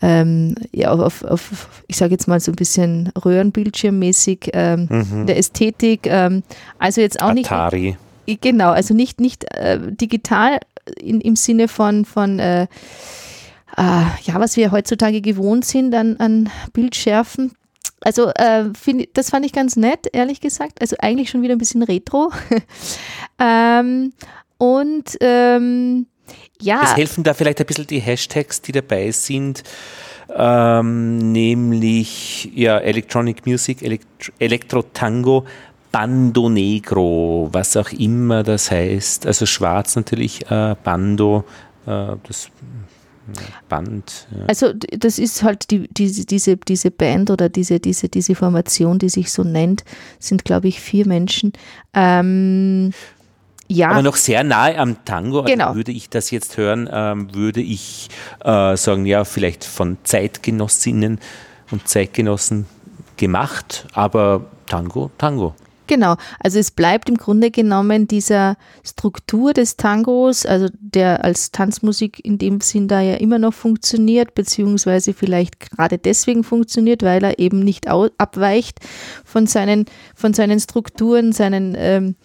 ähm, ja, auf, auf, ich sage jetzt mal so ein bisschen Röhrenbildschirmmäßig ähm, der Ästhetik. Ähm, also jetzt auch nicht Atari. Genau, also nicht, nicht äh, digital in, im Sinne von, von äh, äh, ja, was wir heutzutage gewohnt sind an, an Bildschärfen. Also äh, find, das fand ich ganz nett, ehrlich gesagt. Also eigentlich schon wieder ein bisschen retro. ähm, und ähm, ja, Es helfen da vielleicht ein bisschen die Hashtags, die dabei sind, ähm, nämlich ja, Electronic Music, Elekt Elektro-Tango, Bando Negro, was auch immer das heißt. Also schwarz natürlich, äh, Bando, äh, das Band. Ja. Also das ist halt die, diese, diese, diese Band oder diese, diese, diese Formation, die sich so nennt, sind glaube ich vier Menschen. Ähm, ja, Aber noch sehr nahe am Tango, also Genau. würde ich das jetzt hören, ähm, würde ich äh, sagen, ja, vielleicht von Zeitgenossinnen und Zeitgenossen gemacht, aber Tango, Tango. Genau, also es bleibt im Grunde genommen dieser Struktur des Tangos, also der als Tanzmusik in dem Sinn da ja immer noch funktioniert, beziehungsweise vielleicht gerade deswegen funktioniert, weil er eben nicht abweicht von seinen, von seinen Strukturen, seinen ähm,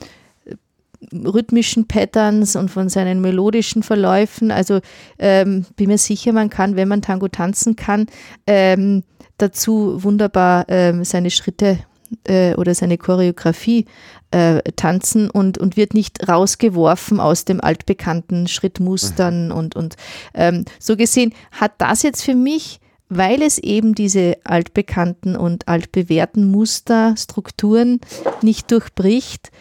rhythmischen Patterns und von seinen melodischen Verläufen. Also ähm, bin mir sicher, man kann, wenn man Tango tanzen kann, ähm, dazu wunderbar ähm, seine Schritte äh, oder seine Choreografie äh, tanzen und, und wird nicht rausgeworfen aus dem altbekannten Schrittmustern und, und ähm, so gesehen hat das jetzt für mich, weil es eben diese altbekannten und altbewährten Muster, Strukturen nicht durchbricht,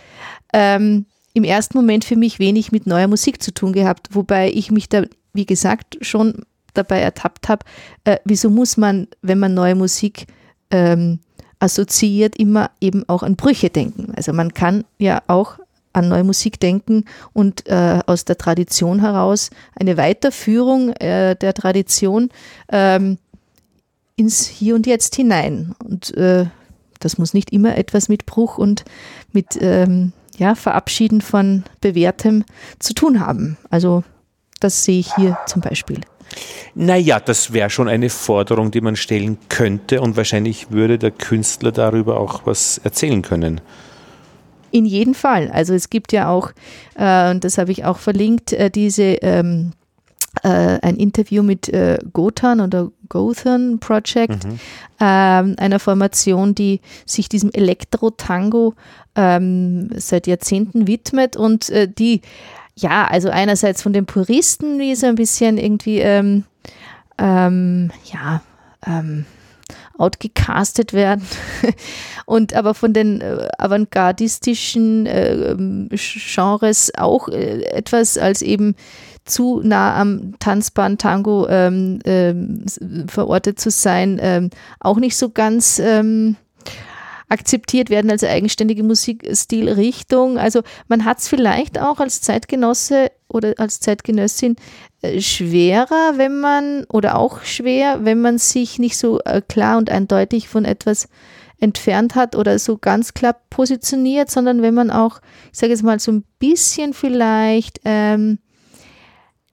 ähm, im ersten Moment für mich wenig mit neuer Musik zu tun gehabt, wobei ich mich da, wie gesagt, schon dabei ertappt habe, äh, wieso muss man, wenn man neue Musik ähm, assoziiert, immer eben auch an Brüche denken. Also man kann ja auch an neue Musik denken und äh, aus der Tradition heraus eine Weiterführung äh, der Tradition ähm, ins Hier und Jetzt hinein. Und äh, das muss nicht immer etwas mit Bruch und mit ähm, ja, Verabschieden von Bewährtem zu tun haben. Also das sehe ich hier zum Beispiel. Naja, das wäre schon eine Forderung, die man stellen könnte und wahrscheinlich würde der Künstler darüber auch was erzählen können. In jedem Fall. Also es gibt ja auch, äh, und das habe ich auch verlinkt, äh, diese ähm, äh, ein Interview mit äh, Gothan oder Gotham Project, ähm, einer Formation, die sich diesem Elektro-Tango ähm, seit Jahrzehnten widmet und äh, die, ja, also einerseits von den Puristen, wie so ein bisschen irgendwie, ähm, ähm, ja, ähm, outgecastet werden. Und aber von den äh, avantgardistischen äh, Genres auch äh, etwas als eben zu nah am Tanzband Tango ähm, ähm, verortet zu sein, ähm, auch nicht so ganz ähm, akzeptiert werden als eigenständige Musikstilrichtung. Also man hat es vielleicht auch als Zeitgenosse oder als Zeitgenössin äh, schwerer, wenn man, oder auch schwer, wenn man sich nicht so äh, klar und eindeutig von etwas entfernt hat oder so ganz klar positioniert, sondern wenn man auch, ich sage jetzt mal, so ein bisschen vielleicht ähm,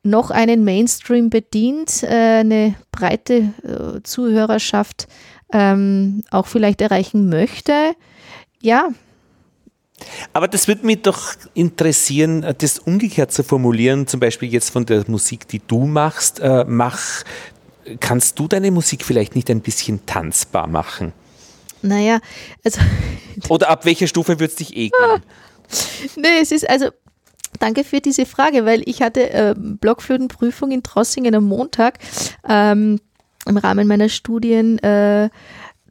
noch einen Mainstream bedient, äh, eine breite äh, Zuhörerschaft ähm, auch vielleicht erreichen möchte. Ja, Aber das würde mich doch interessieren, äh, das umgekehrt zu formulieren, zum Beispiel jetzt von der Musik, die du machst, äh, mach, kannst du deine Musik vielleicht nicht ein bisschen tanzbar machen? naja, also Oder ab welcher Stufe würdest du dich eh gehen? Nee, es ist also Danke für diese Frage, weil ich hatte äh, Blockflötenprüfung in Trossingen am Montag ähm, im Rahmen meiner Studien äh,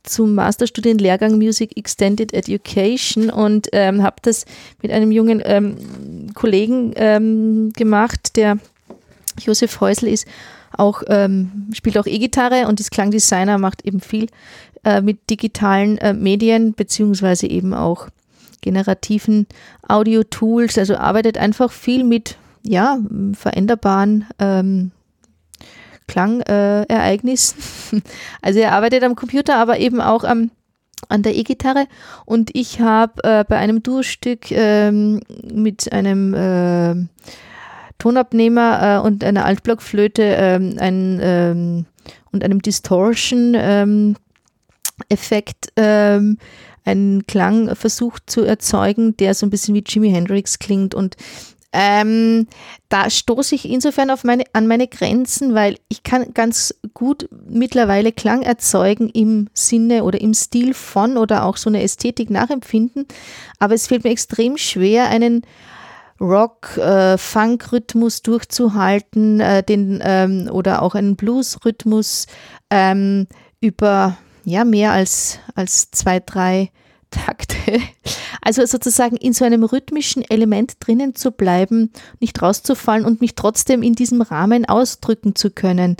zum Masterstudienlehrgang Music Extended Education und ähm, habe das mit einem jungen ähm, Kollegen ähm, gemacht, der Josef Häusl ist, auch ähm, spielt auch E-Gitarre und ist Klangdesigner, macht eben viel äh, mit digitalen äh, Medien beziehungsweise eben auch generativen Audio-Tools, also arbeitet einfach viel mit ja, veränderbaren ähm, Klangereignissen. Äh, also er arbeitet am Computer, aber eben auch am, an der E-Gitarre. Und ich habe äh, bei einem Duo-Stück ähm, mit einem äh, Tonabnehmer äh, und einer Altblockflöte ähm, ein, ähm, und einem Distortion-Effekt ähm, einen Klang versucht zu erzeugen, der so ein bisschen wie Jimi Hendrix klingt und ähm, da stoße ich insofern meine, an meine Grenzen, weil ich kann ganz gut mittlerweile Klang erzeugen im Sinne oder im Stil von oder auch so eine Ästhetik nachempfinden, aber es fällt mir extrem schwer, einen Rock-Funk-Rhythmus äh, durchzuhalten, äh, den ähm, oder auch einen Blues-Rhythmus ähm, über ja mehr als als zwei drei Takte. Also sozusagen in so einem rhythmischen Element drinnen zu bleiben, nicht rauszufallen und mich trotzdem in diesem Rahmen ausdrücken zu können.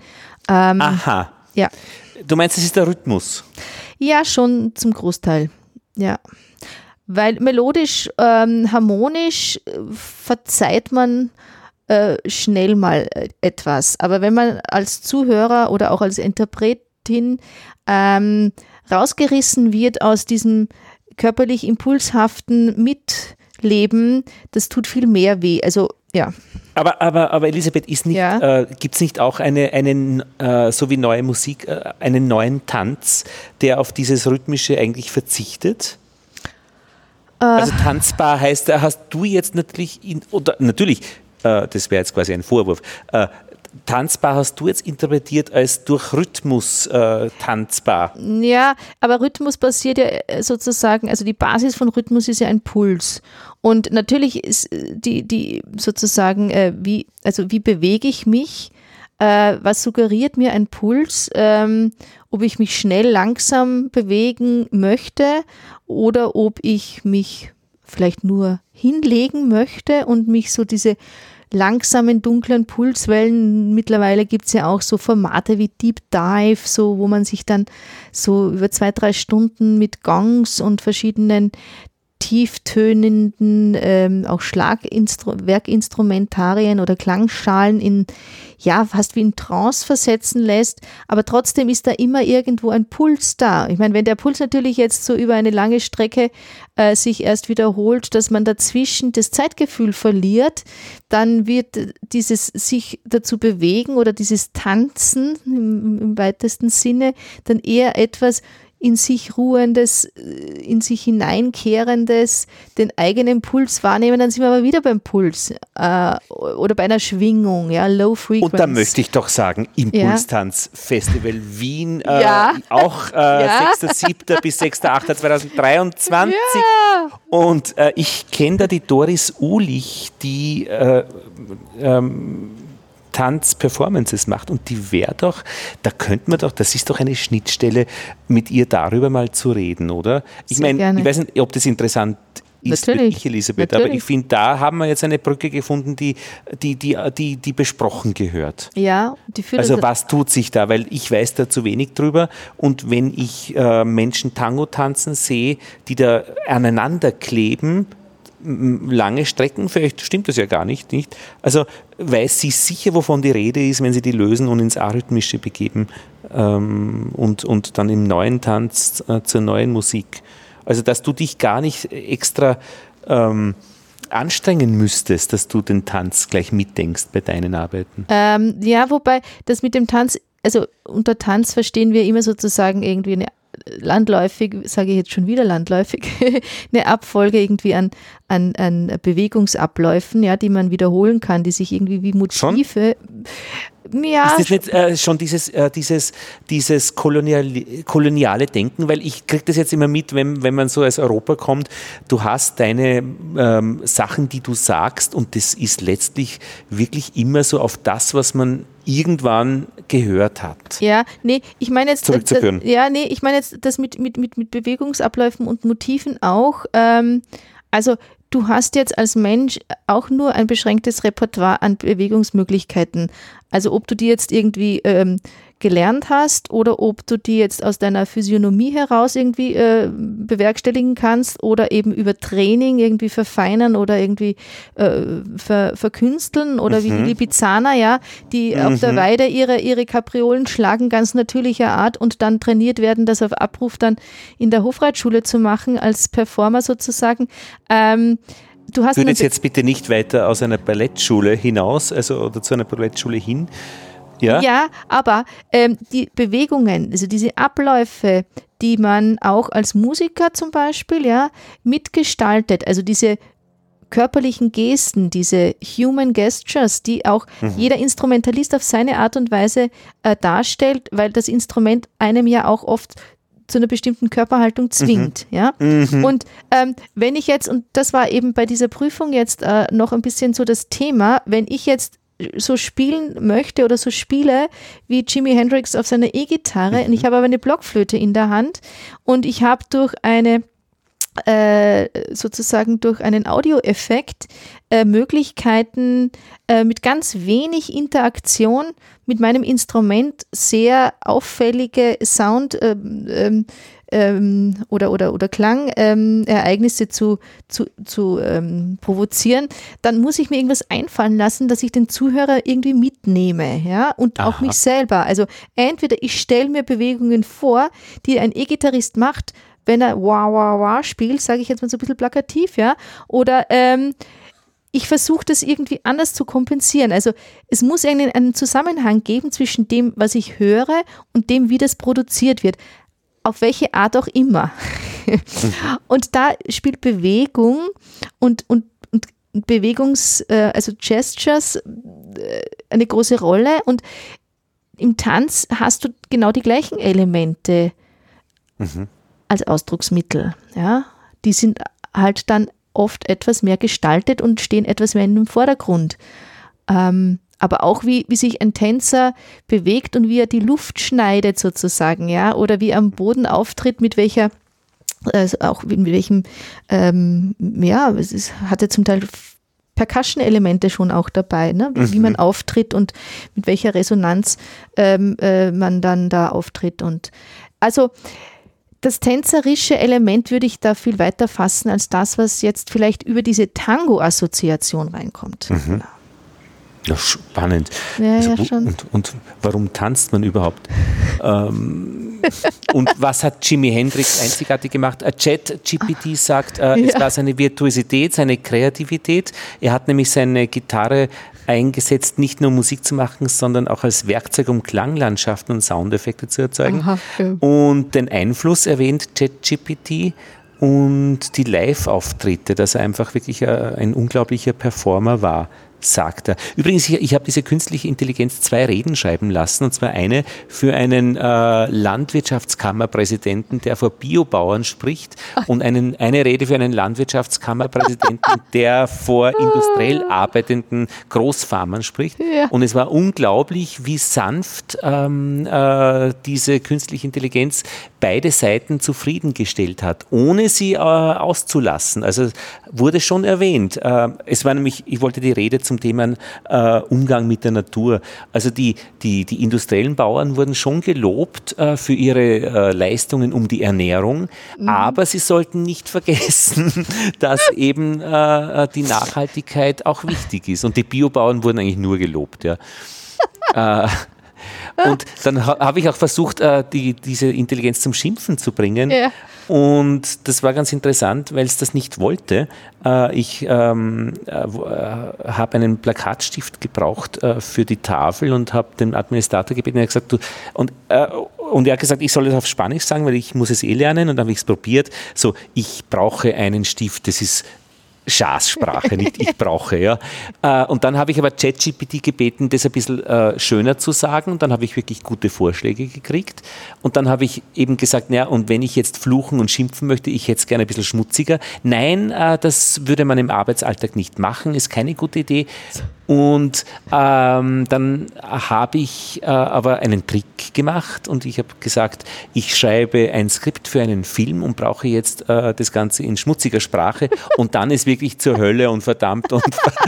Ähm, Aha. Ja. Du meinst, es ist der Rhythmus? Ja, schon zum Großteil. Ja. Weil melodisch, ähm, harmonisch äh, verzeiht man äh, schnell mal äh, etwas. Aber wenn man als Zuhörer oder auch als Interpretin ähm, rausgerissen wird aus diesem körperlich impulshaften Mitleben, das tut viel mehr weh. Also ja. Aber, aber, aber Elisabeth, ja. äh, gibt es nicht auch eine, einen, äh, so wie neue Musik, äh, einen neuen Tanz, der auf dieses Rhythmische eigentlich verzichtet? Äh. Also tanzbar heißt, hast du jetzt natürlich, in, oder natürlich, äh, das wäre jetzt quasi ein Vorwurf, äh, tanzbar hast du jetzt interpretiert als durch Rhythmus äh, tanzbar. Ja, aber Rhythmus basiert ja äh, sozusagen, also die Basis von Rhythmus ist ja ein Puls. Und natürlich ist äh, die, die sozusagen, äh, wie, also wie bewege ich mich? Äh, was suggeriert mir ein Puls? Ähm, ob ich mich schnell, langsam bewegen möchte oder ob ich mich vielleicht nur hinlegen möchte und mich so diese langsamen, dunklen Pulswellen. Mittlerweile gibt es ja auch so Formate wie Deep Dive, so wo man sich dann so über zwei, drei Stunden mit Gongs und verschiedenen tieftönenden, ähm, auch Schlagwerkinstrumentarien oder Klangschalen in, ja, fast wie in Trance versetzen lässt. Aber trotzdem ist da immer irgendwo ein Puls da. Ich meine, wenn der Puls natürlich jetzt so über eine lange Strecke äh, sich erst wiederholt, dass man dazwischen das Zeitgefühl verliert, dann wird dieses sich dazu bewegen oder dieses Tanzen im, im weitesten Sinne dann eher etwas, in sich ruhendes, äh, in sich hineinkehrendes, den eigenen Puls wahrnehmen, dann sind wir aber wieder beim Puls äh, oder bei einer Schwingung, ja, Low Frequency. Und da möchte ich doch sagen, Impulstanz ja. Festival Wien, äh, ja. auch äh, ja. 6.7. bis 6.8.2023. Ja. Und äh, ich kenne da die Doris Ulich, die äh, ähm, Tanzperformances macht. Und die wäre doch, da könnte man doch, das ist doch eine Schnittstelle, mit ihr darüber mal zu reden, oder? Ich meine, ich weiß nicht, ob das interessant ist Natürlich. für dich, Elisabeth, Natürlich. aber ich finde, da haben wir jetzt eine Brücke gefunden, die, die, die, die, die besprochen gehört. Ja, die führt Also was tut sich da? Weil ich weiß da zu wenig drüber und wenn ich äh, Menschen Tango tanzen sehe, die da aneinander kleben, lange Strecken, vielleicht stimmt das ja gar nicht, nicht. Also weiß sie sicher, wovon die Rede ist, wenn sie die lösen und ins Arrhythmische begeben ähm, und, und dann im neuen Tanz äh, zur neuen Musik. Also dass du dich gar nicht extra ähm, anstrengen müsstest, dass du den Tanz gleich mitdenkst bei deinen Arbeiten. Ähm, ja, wobei das mit dem Tanz, also unter Tanz verstehen wir immer sozusagen irgendwie eine landläufig, sage ich jetzt schon wieder landläufig, eine Abfolge irgendwie an, an, an Bewegungsabläufen, ja, die man wiederholen kann, die sich irgendwie wie Motive. Schon? Ja. Ist das nicht äh, schon dieses, äh, dieses, dieses koloniale, koloniale Denken? Weil ich kriege das jetzt immer mit, wenn, wenn man so aus Europa kommt, du hast deine ähm, Sachen, die du sagst und das ist letztlich wirklich immer so auf das, was man irgendwann gehört hat. Ja, nee, ich meine jetzt, Zurückzuführen. Das, ja, nee, ich meine jetzt das mit, mit, mit, mit Bewegungsabläufen und Motiven auch. Ähm, also du hast jetzt als Mensch auch nur ein beschränktes Repertoire an Bewegungsmöglichkeiten. Also ob du die jetzt irgendwie ähm, gelernt hast oder ob du die jetzt aus deiner Physiognomie heraus irgendwie äh, bewerkstelligen kannst oder eben über Training irgendwie verfeinern oder irgendwie äh, ver, verkünsteln oder mhm. wie die Lipizzaner, ja, die mhm. auf der mhm. Weide ihre, ihre Kapriolen schlagen, ganz natürlicher Art und dann trainiert werden, das auf Abruf dann in der Hofreitschule zu machen, als Performer sozusagen. Ähm, du hast. Würde jetzt bitte nicht weiter aus einer Ballettschule hinaus, also oder zu einer Ballettschule hin. Ja, ja aber ähm, die Bewegungen, also diese Abläufe, die man auch als Musiker zum Beispiel ja mitgestaltet, also diese körperlichen Gesten, diese Human Gestures, die auch mhm. jeder Instrumentalist auf seine Art und Weise äh, darstellt, weil das Instrument einem ja auch oft zu einer bestimmten Körperhaltung zwingt. Mhm. Ja? Mhm. Und ähm, wenn ich jetzt, und das war eben bei dieser Prüfung jetzt äh, noch ein bisschen so das Thema, wenn ich jetzt so spielen möchte oder so spiele wie Jimi Hendrix auf seiner E-Gitarre mhm. und ich habe aber eine Blockflöte in der Hand und ich habe durch eine äh, sozusagen durch einen Audioeffekt äh, Möglichkeiten äh, mit ganz wenig Interaktion mit meinem Instrument sehr auffällige Sound ähm, ähm, ähm oder, oder, oder Klangereignisse ähm, zu, zu, zu ähm, provozieren, dann muss ich mir irgendwas einfallen lassen, dass ich den Zuhörer irgendwie mitnehme, ja, und Aha. auch mich selber. Also entweder ich stelle mir Bewegungen vor, die ein E-Gitarrist macht, wenn er wah, wah, wah spielt, sage ich jetzt mal so ein bisschen plakativ, ja, oder ähm, ich versuche das irgendwie anders zu kompensieren. Also es muss einen, einen Zusammenhang geben zwischen dem, was ich höre und dem, wie das produziert wird. Auf welche Art auch immer. und da spielt Bewegung und, und, und Bewegungs-, äh, also Gestures äh, eine große Rolle. Und im Tanz hast du genau die gleichen Elemente. Mhm als Ausdrucksmittel. Ja? Die sind halt dann oft etwas mehr gestaltet und stehen etwas mehr im Vordergrund. Ähm, aber auch wie, wie sich ein Tänzer bewegt und wie er die Luft schneidet sozusagen, ja, oder wie er am Boden auftritt, mit welcher, also auch mit welchem, ähm, ja, es ist, hatte zum Teil Percussion-Elemente schon auch dabei, ne? wie, mhm. man auftritt und mit welcher Resonanz ähm, äh, man dann da auftritt. Und also das tänzerische Element würde ich da viel weiter fassen als das, was jetzt vielleicht über diese Tango-Assoziation reinkommt. Mhm. Ja, spannend. Ja, also, ja. Und, und, warum tanzt man überhaupt? ähm, und was hat Jimi Hendrix einzigartig gemacht? Chat GPT sagt, äh, es war seine Virtuosität, seine Kreativität. Er hat nämlich seine Gitarre eingesetzt, nicht nur Musik zu machen, sondern auch als Werkzeug, um Klanglandschaften und Soundeffekte zu erzeugen. Aha, ja. Und den Einfluss erwähnt ChatGPT und die Live-Auftritte, dass er einfach wirklich ein unglaublicher Performer war sagt er. Übrigens, ich, ich habe diese künstliche Intelligenz zwei Reden schreiben lassen, und zwar eine für einen äh, Landwirtschaftskammerpräsidenten, der vor Biobauern spricht, und einen, eine Rede für einen Landwirtschaftskammerpräsidenten, der vor industriell arbeitenden Großfarmern spricht. Ja. Und es war unglaublich, wie sanft ähm, äh, diese künstliche Intelligenz beide Seiten zufriedengestellt hat, ohne sie äh, auszulassen. Also wurde schon erwähnt. Äh, es war nämlich, ich wollte die Rede zum Thema äh, Umgang mit der Natur. Also die, die, die industriellen Bauern wurden schon gelobt äh, für ihre äh, Leistungen um die Ernährung, mhm. aber sie sollten nicht vergessen, dass eben äh, die Nachhaltigkeit auch wichtig ist. Und die Biobauern wurden eigentlich nur gelobt. Ja. Und dann ha habe ich auch versucht, äh, die, diese Intelligenz zum Schimpfen zu bringen. Ja. Und das war ganz interessant, weil es das nicht wollte. Äh, ich ähm, äh, habe einen Plakatstift gebraucht äh, für die Tafel und habe den Administrator gebeten, er hat gesagt, du, und, äh, und er hat gesagt, ich soll es auf Spanisch sagen, weil ich muss es eh lernen und dann habe ich es probiert. So, ich brauche einen Stift, das ist Schaßsprache, nicht ich brauche. Ja. Äh, und dann habe ich aber ChatGPT gebeten, das ein bisschen äh, schöner zu sagen. Dann habe ich wirklich gute Vorschläge gekriegt. Und dann habe ich eben gesagt, naja, und wenn ich jetzt fluchen und schimpfen möchte, ich hätte es gerne ein bisschen schmutziger. Nein, äh, das würde man im Arbeitsalltag nicht machen, ist keine gute Idee. Und ähm, dann habe ich äh, aber einen Trick gemacht und ich habe gesagt, ich schreibe ein Skript für einen Film und brauche jetzt äh, das Ganze in schmutziger Sprache und dann ist wirklich zur Hölle und verdammt und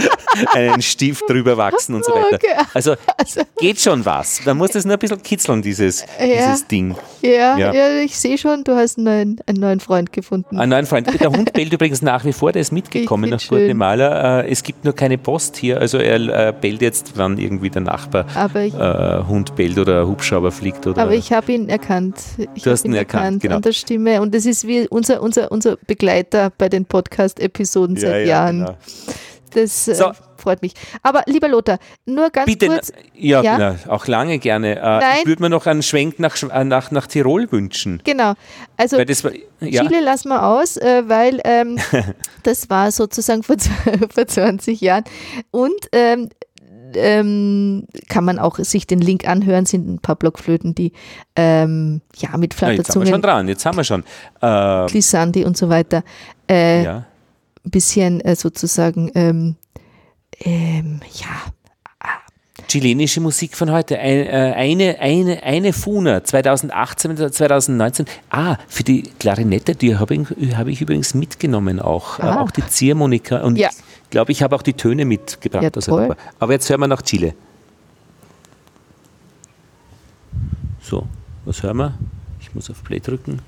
einen Stift drüber wachsen und so weiter. Also, also geht schon was. Man muss das nur ein bisschen kitzeln, dieses, ja, dieses Ding. Ja, ja. ja ich sehe schon, du hast einen neuen, einen neuen Freund gefunden. Einen neuen Freund. Der Hund bellt übrigens nach wie vor, der ist mitgekommen nach Guatemala. Äh, es gibt nur keine Post hier, also er äh, bellt jetzt, wann irgendwie der Nachbar ich, äh, Hund bellt oder Hubschrauber fliegt. Oder aber ich habe ihn erkannt. Ich du hast ihn erkannt, erkannt genau. an der Stimme. Und das ist wie unser, unser, unser Begleiter bei den Podcast-Episoden ja, seit ja, Jahren. Genau. Das äh, so. Freut mich. Aber lieber Lothar, nur ganz Bitte, kurz. Ja, ja? Na, auch lange gerne. Äh, Nein. Ich würde mir noch einen Schwenk nach, äh, nach, nach Tirol wünschen. Genau. Also war, ja. Chile lassen wir aus, äh, weil ähm, das war sozusagen vor, vor 20 Jahren. Und ähm, ähm, kann man auch sich den Link anhören, sind ein paar Blockflöten, die ähm, ja mit Flatterzungen. Ja, jetzt haben wir schon dran, jetzt haben wir schon. Äh, Glissandi und so weiter. Äh, ja ein bisschen äh, sozusagen, ähm, ähm, ja. Chilenische Musik von heute. Äh, eine, eine, eine Funa 2018 oder 2019. Ah, für die Klarinette, die habe ich, hab ich übrigens mitgenommen auch. Äh, ah. auch die Ziehharmonika. Und ja. ich glaube, ich habe auch die Töne mitgebracht ja, aus Europa. Aber jetzt hören wir nach Chile. So, was hören wir? Ich muss auf Play drücken.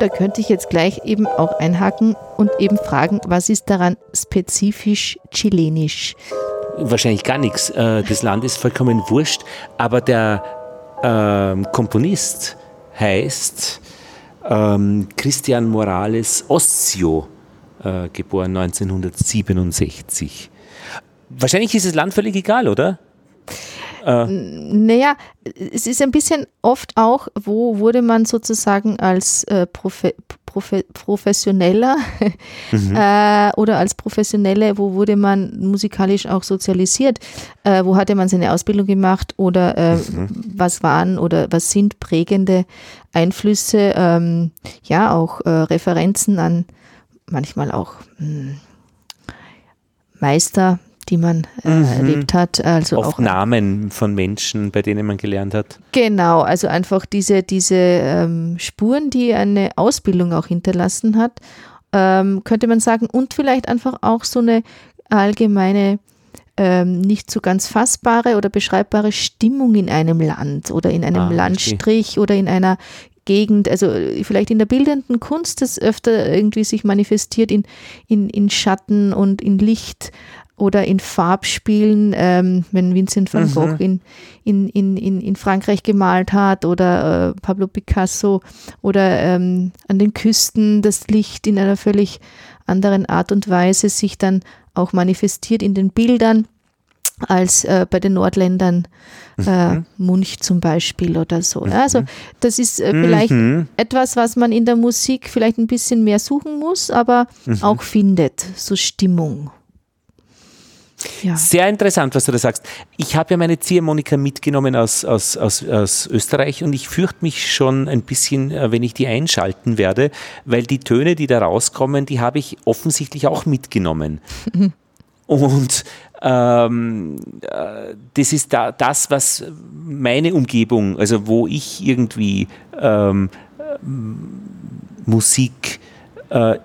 Da könnte ich jetzt gleich eben auch einhaken und eben fragen, was ist daran spezifisch chilenisch? Wahrscheinlich gar nichts. Äh, das Land ist vollkommen wurscht, aber der ähm, Komponist heißt ähm, Christian Morales Ossio, äh, geboren 1967. Wahrscheinlich ist das Land völlig egal, oder? Äh. Naja, es ist ein bisschen oft auch, wo wurde man sozusagen als äh, Profe Profe Professioneller mhm. äh, oder als Professionelle, wo wurde man musikalisch auch sozialisiert? Äh, wo hatte man seine Ausbildung gemacht oder äh, mhm. was waren oder was sind prägende Einflüsse? Ähm, ja, auch äh, Referenzen an manchmal auch mh, hm, Meister, die man äh, mhm. erlebt hat. Also Oft auch Namen von Menschen, bei denen man gelernt hat. Genau, also einfach diese, diese ähm, Spuren, die eine Ausbildung auch hinterlassen hat, ähm, könnte man sagen. Und vielleicht einfach auch so eine allgemeine ähm, nicht so ganz fassbare oder beschreibbare Stimmung in einem Land oder in einem ah, Landstrich okay. oder in einer Gegend, also vielleicht in der bildenden Kunst, das öfter irgendwie sich manifestiert in, in, in Schatten und in Licht oder in Farbspielen, ähm, wenn Vincent van mhm. Gogh in, in, in, in, Frankreich gemalt hat oder äh, Pablo Picasso oder ähm, an den Küsten das Licht in einer völlig anderen Art und Weise sich dann auch manifestiert in den Bildern als äh, bei den Nordländern äh, mhm. Munch zum Beispiel oder so. Mhm. Also das ist äh, vielleicht mhm. etwas, was man in der Musik vielleicht ein bisschen mehr suchen muss, aber mhm. auch findet, so Stimmung. Ja. Sehr interessant, was du da sagst. Ich habe ja meine Ziehharmonika mitgenommen aus, aus, aus, aus Österreich und ich fürchte mich schon ein bisschen, äh, wenn ich die einschalten werde, weil die Töne, die da rauskommen, die habe ich offensichtlich auch mitgenommen. Und ähm, äh, das ist da, das, was meine Umgebung, also wo ich irgendwie ähm, Musik äh,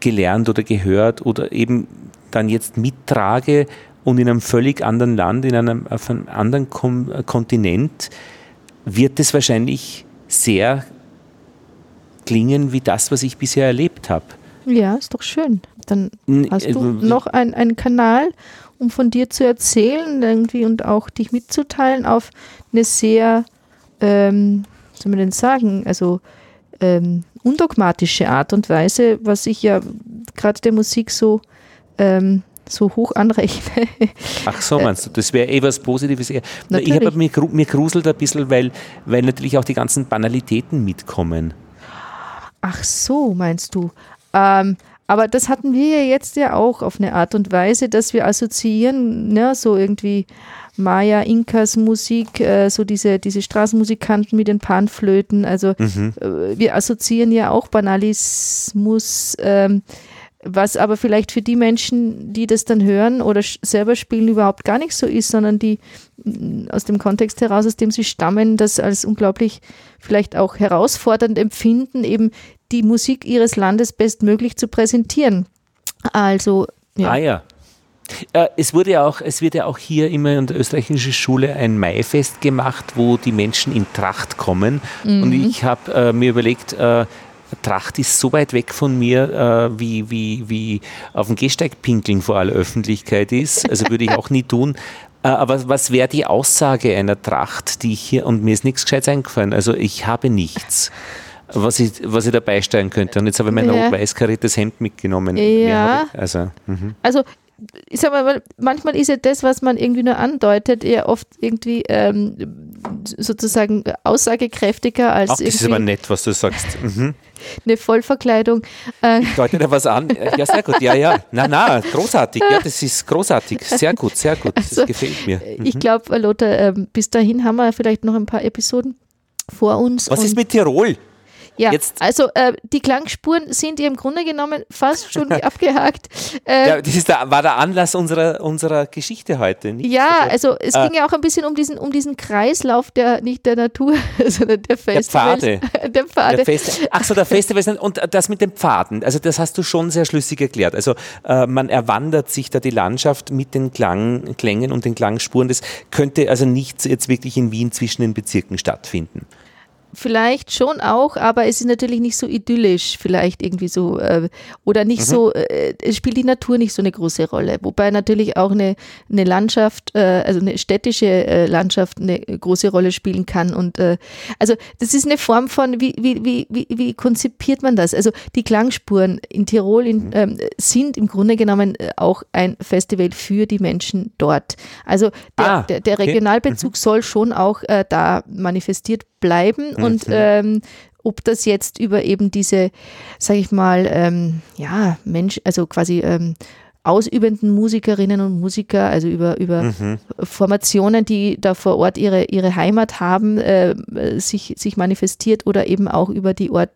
gelernt oder gehört oder eben dann jetzt mittrage und in einem völlig anderen Land, in einem, auf einem anderen Kom Kontinent, wird es wahrscheinlich sehr klingen wie das, was ich bisher erlebt habe. Ja, ist doch schön. Dann hast du noch ein, einen Kanal, um von dir zu erzählen irgendwie und auch dich mitzuteilen auf eine sehr, ähm, soll man denn sagen, also ähm, undogmatische Art und Weise, was ich ja gerade der Musik so ähm, so hoch anrechne. Ach so, meinst du, das wäre eh was Positives. Ich habe mir, mir gruselt ein bisschen, weil, weil natürlich auch die ganzen Banalitäten mitkommen. Ach so, meinst du. Ähm, aber das hatten wir ja jetzt ja auch auf eine Art und Weise, dass wir assoziieren, ne, so irgendwie Maya, Inkas Musik, äh, so diese, diese Straßenmusikanten mit den Panflöten. Also mhm. äh, wir assoziieren ja auch Banalismus ähm, was aber vielleicht für die Menschen, die das dann hören oder selber spielen, überhaupt gar nicht so ist, sondern die mm, aus dem Kontext heraus, aus dem sie stammen, das als unglaublich vielleicht auch herausfordernd empfinden, eben die Musik ihres Landes bestmöglich zu präsentieren. Also, ja. Ah ja. Äh, es, wurde ja auch, es wird ja auch hier immer in der österreichischen Schule ein Maifest gemacht, wo die Menschen in Tracht kommen. Mhm. Und ich habe äh, mir überlegt, äh, Tracht ist so weit weg von mir, äh, wie, wie, wie auf dem Gehsteig pinkeln vor aller Öffentlichkeit ist. Also würde ich auch nie tun. Äh, aber was wäre die Aussage einer Tracht, die ich hier, und mir ist nichts Gescheites eingefallen, also ich habe nichts. Was ich, was ich dabei stellen könnte. Und jetzt habe ich mein ja. rot-weiß kariertes Hemd mitgenommen. Ja. Also, mhm. also ich sag mal, manchmal ist ja das, was man irgendwie nur andeutet, eher oft irgendwie ähm, sozusagen aussagekräftiger als. Ach, das ist aber nett, was du sagst. Mhm. Eine Vollverkleidung. Äh. Ich deute da was an. Ja, sehr gut. Ja, ja. Na, na, großartig. Ja, das ist großartig. Sehr gut, sehr gut. Das also, gefällt mir. Mhm. Ich glaube, Lothar, äh, bis dahin haben wir vielleicht noch ein paar Episoden vor uns. Was ist mit Tirol? Ja, Jetzt, also äh, die Klangspuren sind im Grunde genommen fast schon abgehakt. Äh, ja, das ist der, war der Anlass unserer, unserer Geschichte heute. Nicht? Ja, also es ah. ging ja auch ein bisschen um diesen, um diesen Kreislauf der, nicht der Natur, sondern der Festivals. Der Pfade. der Pfade. Der Feste, ach so, der Festivals. Und das mit den Pfaden, also das hast du schon sehr schlüssig erklärt. Also äh, man erwandert sich da die Landschaft mit den Klang, Klängen und den Klangspuren. Das könnte also nicht jetzt wirklich in Wien zwischen den Bezirken stattfinden. Vielleicht schon auch, aber es ist natürlich nicht so idyllisch, vielleicht irgendwie so, äh, oder nicht mhm. so, äh, es spielt die Natur nicht so eine große Rolle. Wobei natürlich auch eine, eine Landschaft, äh, also eine städtische äh, Landschaft eine große Rolle spielen kann. Und äh, also das ist eine Form von, wie, wie, wie, wie, wie konzipiert man das? Also die Klangspuren in Tirol in, mhm. ähm, sind im Grunde genommen äh, auch ein Festival für die Menschen dort. Also der, ah, der, der Regionalbezug okay. Mhm. soll schon auch da manifestiert bleiben mhm. und ähm, ob das jetzt über eben diese, sage ich mal, ähm, ja, Mensch, also quasi ähm, ausübenden Musikerinnen und Musiker, also über, über mhm. Formationen, die da vor Ort ihre, ihre Heimat haben, äh, sich, sich manifestiert oder eben auch über die Ort,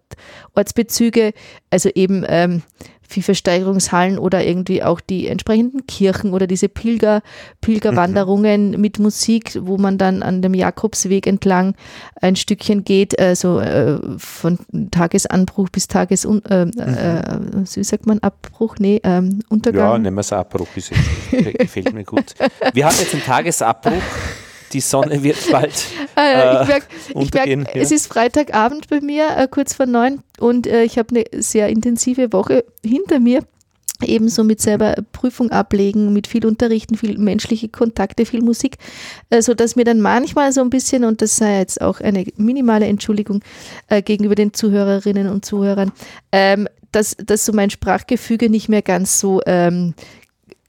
Ortsbezüge, also eben ähm, Viehversteigerungshallen oder irgendwie auch die entsprechenden Kirchen oder diese Pilger, Pilgerwanderungen mhm. mit Musik, wo man dann an dem Jakobsweg entlang ein Stückchen geht, also äh, von Tagesanbruch bis Tages, äh, äh, mhm. äh, wie sagt man, Abbruch? Nee, ähm, Untergang. Ja, nehmen wir es Abbruch, ist, gefällt mir gut. Wir haben jetzt einen Tagesabbruch die Sonne wird bald äh, ich merk, untergehen. Ich merk, ja. Es ist Freitagabend bei mir, äh, kurz vor neun, und äh, ich habe eine sehr intensive Woche hinter mir. Ebenso mit selber Prüfung ablegen, mit viel Unterrichten, viel menschliche Kontakte, viel Musik, äh, so dass mir dann manchmal so ein bisschen, und das sei jetzt auch eine minimale Entschuldigung äh, gegenüber den Zuhörerinnen und Zuhörern, ähm, dass, dass so mein Sprachgefüge nicht mehr ganz so ähm,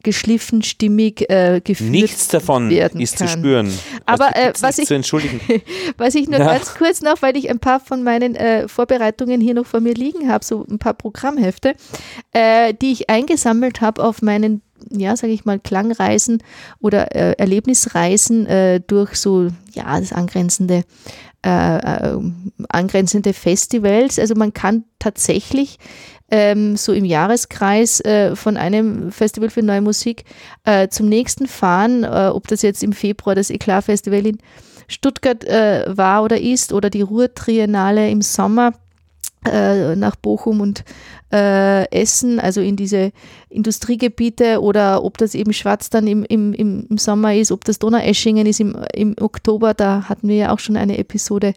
geschliffen, stimmig äh, geführt Nichts davon ist kann. zu spüren. Aber äh, was, ich, zu entschuldigen. was ich nur ja. ganz kurz noch, weil ich ein paar von meinen äh, Vorbereitungen hier noch vor mir liegen habe, so ein paar Programmhefte, äh, die ich eingesammelt habe auf meinen ja, sage ich mal, Klangreisen oder äh, Erlebnisreisen äh, durch so, ja, das angrenzende, äh, äh angrenzende Festivals. Also man kann tatsächlich ähm, so im Jahreskreis äh, von einem Festival für neue Musik äh, zum nächsten fahren, äh, ob das jetzt im Februar das Eklat Festival in Stuttgart äh, war oder ist oder die Ruhr-Triennale im Sommer äh, nach Bochum und äh, Essen, also in diese Industriegebiete oder ob das eben Schwarz dann im, im, im Sommer ist, ob das Donaueschingen ist im, im Oktober, da hatten wir ja auch schon eine Episode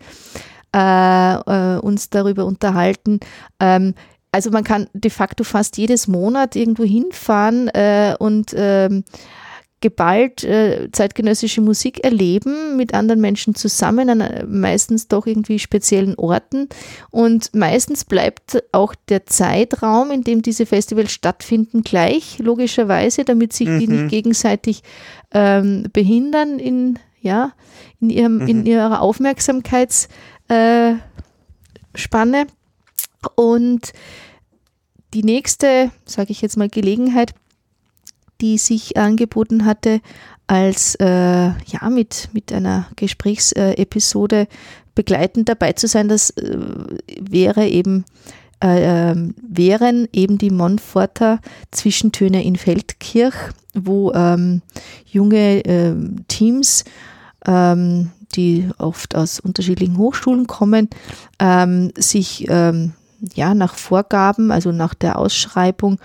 äh, uns darüber unterhalten. Ähm, also man kann de facto fast jedes Monat irgendwo hinfahren äh, und ähm, geballt äh, zeitgenössische Musik erleben, mit anderen Menschen zusammen, an äh, meistens doch irgendwie speziellen Orten. Und meistens bleibt auch der Zeitraum, in dem diese Festivals stattfinden, gleich, logischerweise, damit sich mhm. die nicht gegenseitig ähm, behindern in, ja, in, ihrem, mhm. in ihrer Aufmerksamkeitsspanne. Äh, Und die nächste, sage ich jetzt mal, Gelegenheit, die sich angeboten hatte, als äh, ja mit, mit einer Gesprächsepisode begleitend dabei zu sein. Das äh, wäre eben äh, ähm, wären eben die Montforter Zwischentöne in Feldkirch, wo ähm, junge äh, Teams, ähm, die oft aus unterschiedlichen Hochschulen kommen, ähm, sich ähm, ja nach Vorgaben, also nach der Ausschreibung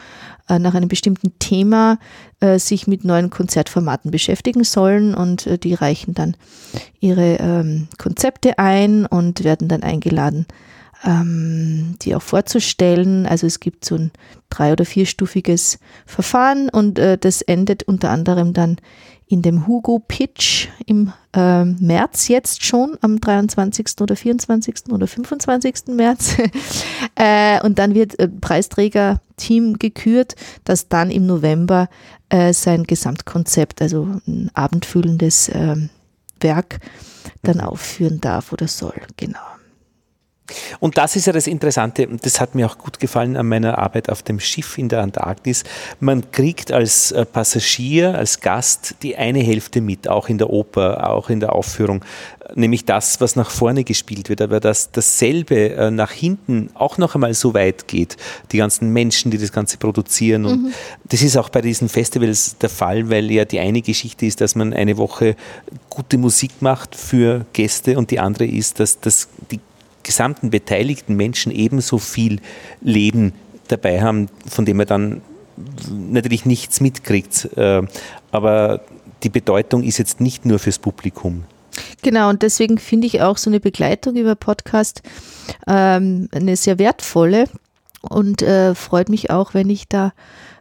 äh, nach einem bestimmten Thema äh, sich mit neuen Konzertformaten beschäftigen sollen und äh, die reichen dann ihre ähm, Konzepte ein und werden dann eingeladen, ähm, die auch vorzustellen. Also es gibt so ein drei- oder vierstufiges Verfahren und äh, das endet unter anderem dann in dem Hugo Pitch im äh, März jetzt schon, am 23. oder 24. oder 25. März. äh, und dann wird äh, Preisträger-Team gekürt, das dann im November äh, sein Gesamtkonzept, also ein abendfüllendes ähm, Werk, dann aufführen darf oder soll. Genau. Und das ist ja das Interessante, und das hat mir auch gut gefallen an meiner Arbeit auf dem Schiff in der Antarktis. Man kriegt als äh, Passagier, als Gast die eine Hälfte mit, auch in der Oper, auch in der Aufführung, nämlich das, was nach vorne gespielt wird, aber dass dasselbe äh, nach hinten auch noch einmal so weit geht. Die ganzen Menschen, die das Ganze produzieren. Und mhm. das ist auch bei diesen Festivals der Fall, weil ja die eine Geschichte ist, dass man eine Woche gute Musik macht für Gäste und die andere ist, dass das die gesamten beteiligten Menschen ebenso viel Leben dabei haben, von dem er dann natürlich nichts mitkriegt. Äh, aber die Bedeutung ist jetzt nicht nur fürs Publikum. Genau, und deswegen finde ich auch so eine Begleitung über Podcast ähm, eine sehr wertvolle und äh, freut mich auch, wenn ich da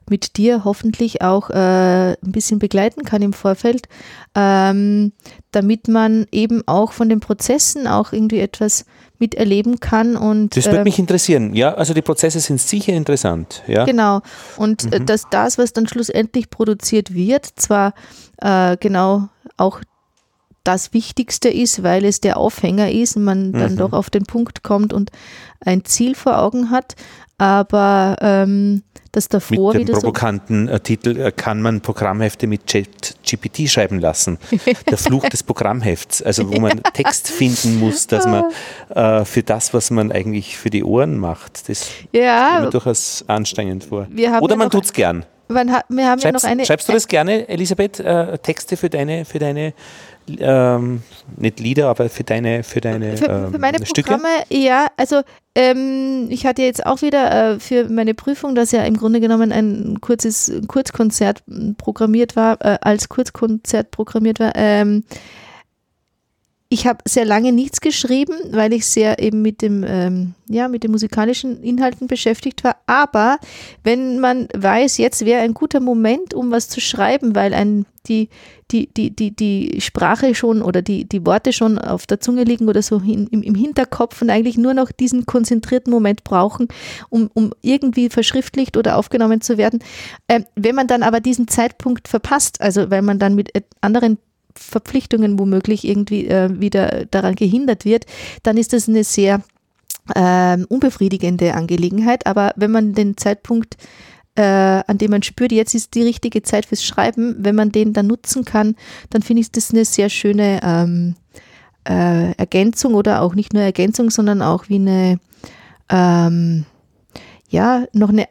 mit dir hoffentlich auch äh, ein bisschen begleiten kann im Vorfeld, ähm, damit man eben auch von den Prozessen auch irgendwie etwas miterleben kann. Und, das würde äh, mich interessieren. Ja, also die Prozesse sind sicher interessant. Ja. Genau. Und äh, mhm. dass das, was dann schlussendlich produziert wird, zwar äh, genau auch das Wichtigste ist, weil es der Aufhänger ist und man dann mhm. doch auf den Punkt kommt und ein Ziel vor Augen hat, aber ähm, das davor mit dem provokanten so äh, Titel äh, kann man Programmhefte mit GPT schreiben lassen. Der Fluch des Programmhefts, also wo man Text finden muss, dass man äh, für das, was man eigentlich für die Ohren macht, das ja, stelle mir durchaus anstrengend vor. Oder man tut es gern. haben schreibst, ja eine, schreibst du das gerne, Elisabeth, äh, Texte für deine, für deine ähm, nicht Lieder, aber für deine, für deine für, ähm, für meine Stücke? Programme, ja, also ähm, ich hatte jetzt auch wieder äh, für meine Prüfung, dass ja im Grunde genommen ein kurzes Kurzkonzert programmiert war, äh, als Kurzkonzert programmiert war, ähm, ich habe sehr lange nichts geschrieben, weil ich sehr eben mit dem, ähm, ja, mit den musikalischen Inhalten beschäftigt war. Aber wenn man weiß, jetzt wäre ein guter Moment, um was zu schreiben, weil ein, die, die, die, die, die Sprache schon oder die, die Worte schon auf der Zunge liegen oder so hin, im, im Hinterkopf und eigentlich nur noch diesen konzentrierten Moment brauchen, um, um irgendwie verschriftlicht oder aufgenommen zu werden. Ähm, wenn man dann aber diesen Zeitpunkt verpasst, also weil man dann mit anderen Verpflichtungen womöglich irgendwie äh, wieder daran gehindert wird, dann ist das eine sehr äh, unbefriedigende Angelegenheit. Aber wenn man den Zeitpunkt, äh, an dem man spürt, jetzt ist die richtige Zeit fürs Schreiben, wenn man den dann nutzen kann, dann finde ich das eine sehr schöne ähm, äh, Ergänzung oder auch nicht nur Ergänzung, sondern auch wie eine ähm, ja, noch eine,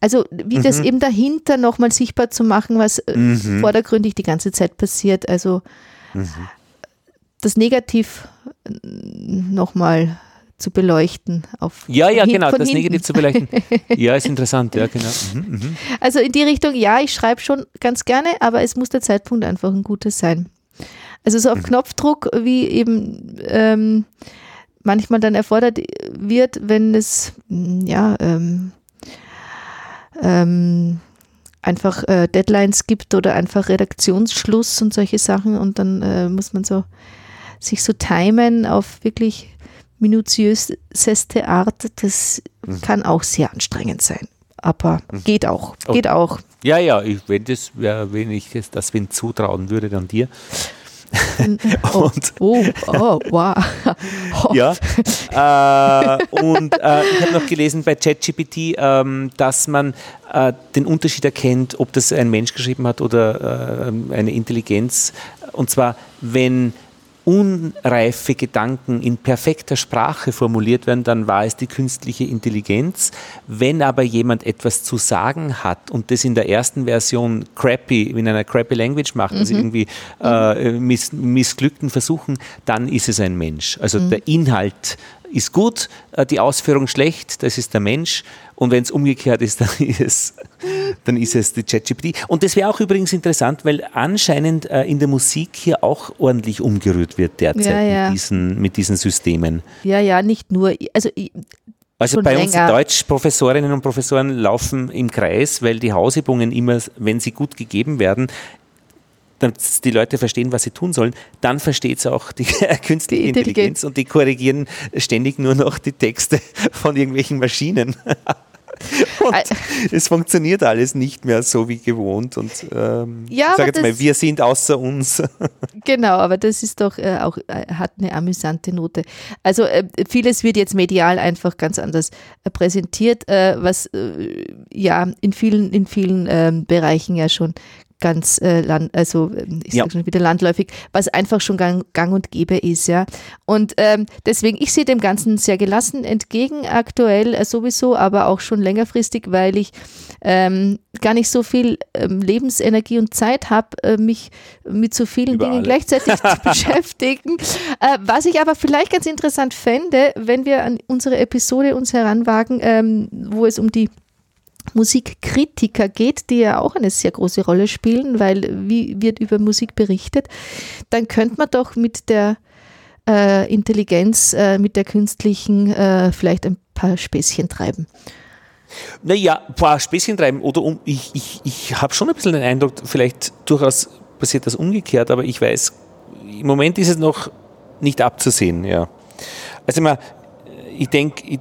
also wie das eben dahinter nochmal sichtbar zu machen, was äh, Mhm. vordergründig die ganze Zeit passiert. Also Mhm. das Negativ nochmal zu beleuchten. Auf Ja, ja, genau, das hinten. Negativ zu beleuchten. Ja, ist interessant, ja, genau. Mhm, mhm. Also in die Richtung, ja, ich schreibe schon ganz gerne, aber es muss der Zeitpunkt einfach ein guter sein. Also Mhm. so auf Knopfdruck, wie eben ähm, manchmal dann erfordert wird, wenn es mm, ja ähm, ähm, einfach äh, Deadlines gibt oder einfach Redaktionsschluss und solche Sachen und dann äh, muss man so sich so timen auf wirklich minutiöseste Art, das Mhm. kann auch sehr anstrengend sein. Aber geht auch, Oh. geht auch. Ja, ja, ich, wenn, das, wenn ich das, das wenn zutrauen würde, dann dir. Oh, Und oh, oh wow. Ja. äh, und äh, ich habe noch gelesen bei ChatGPT, ähm, dass man äh, den Unterschied erkennt, ob das ein Mensch geschrieben hat oder äh, eine Intelligenz. Und zwar, wenn unreife Gedanken in perfekter Sprache formuliert werden, dann war es die künstliche Intelligenz. Wenn aber jemand etwas zu sagen hat und das in der ersten Version crappy, in einer crappy Language macht, also irgendwie äh, miss, missglückten Versuchen, dann ist es ein Mensch. Also der Inhalt ist gut, äh, die Ausführung schlecht, das ist der Mensch. Und wenn es umgekehrt ist, dann ist es, dann ist es die ChatGPT. Und das wäre auch übrigens interessant, weil anscheinend äh, in der Musik hier auch ordentlich umgerührt wird derzeit Ja, ja. Mit, diesen, mit diesen Systemen. Ja, ja, nicht nur. Also Also bei uns länger. Deutschprofessorinnen und Professoren laufen im Kreis, weil die Hausübungen immer, wenn sie gut gegeben werden, dass die Leute verstehen, was sie tun sollen, dann versteht es auch die künstliche Intelligenz. Und die korrigieren ständig nur noch die Texte von irgendwelchen Maschinen. und es funktioniert alles nicht mehr so wie gewohnt und ähm, Ja, ich sage jetzt mal, wir sind außer uns. Genau, aber das ist doch äh, auch, äh, hat eine amüsante Note. Also äh, vieles wird jetzt medial einfach ganz anders äh, präsentiert, äh, was äh, ja in vielen, in vielen ähm, Bereichen ja schon ganz äh, land, also ich Ja. sage schon wieder landläufig, was einfach schon gang, gang und gäbe ist, ja. Und ähm, deswegen, ich sehe dem Ganzen sehr gelassen entgegen, aktuell äh, sowieso, aber auch schon längerfristig, weil ich ähm, gar nicht so viel ähm, Lebensenergie und Zeit habe, äh, mich mit so vielen Über Dingen gleichzeitig zu beschäftigen. Äh, was ich aber vielleicht ganz interessant fände, wenn wir an unsere Episode uns heranwagen, ähm, wo es um die Musikkritiker geht, die ja auch eine sehr große Rolle spielen, weil wie wird über Musik berichtet, dann könnte man doch mit der äh, Intelligenz, äh, mit der künstlichen äh, vielleicht ein paar Späßchen treiben. Naja, ein paar Späßchen treiben oder um, ich, ich, ich habe schon ein bisschen den Eindruck, vielleicht durchaus passiert das umgekehrt, aber ich weiß, im Moment ist es noch nicht abzusehen, ja. Also immer, ich denke,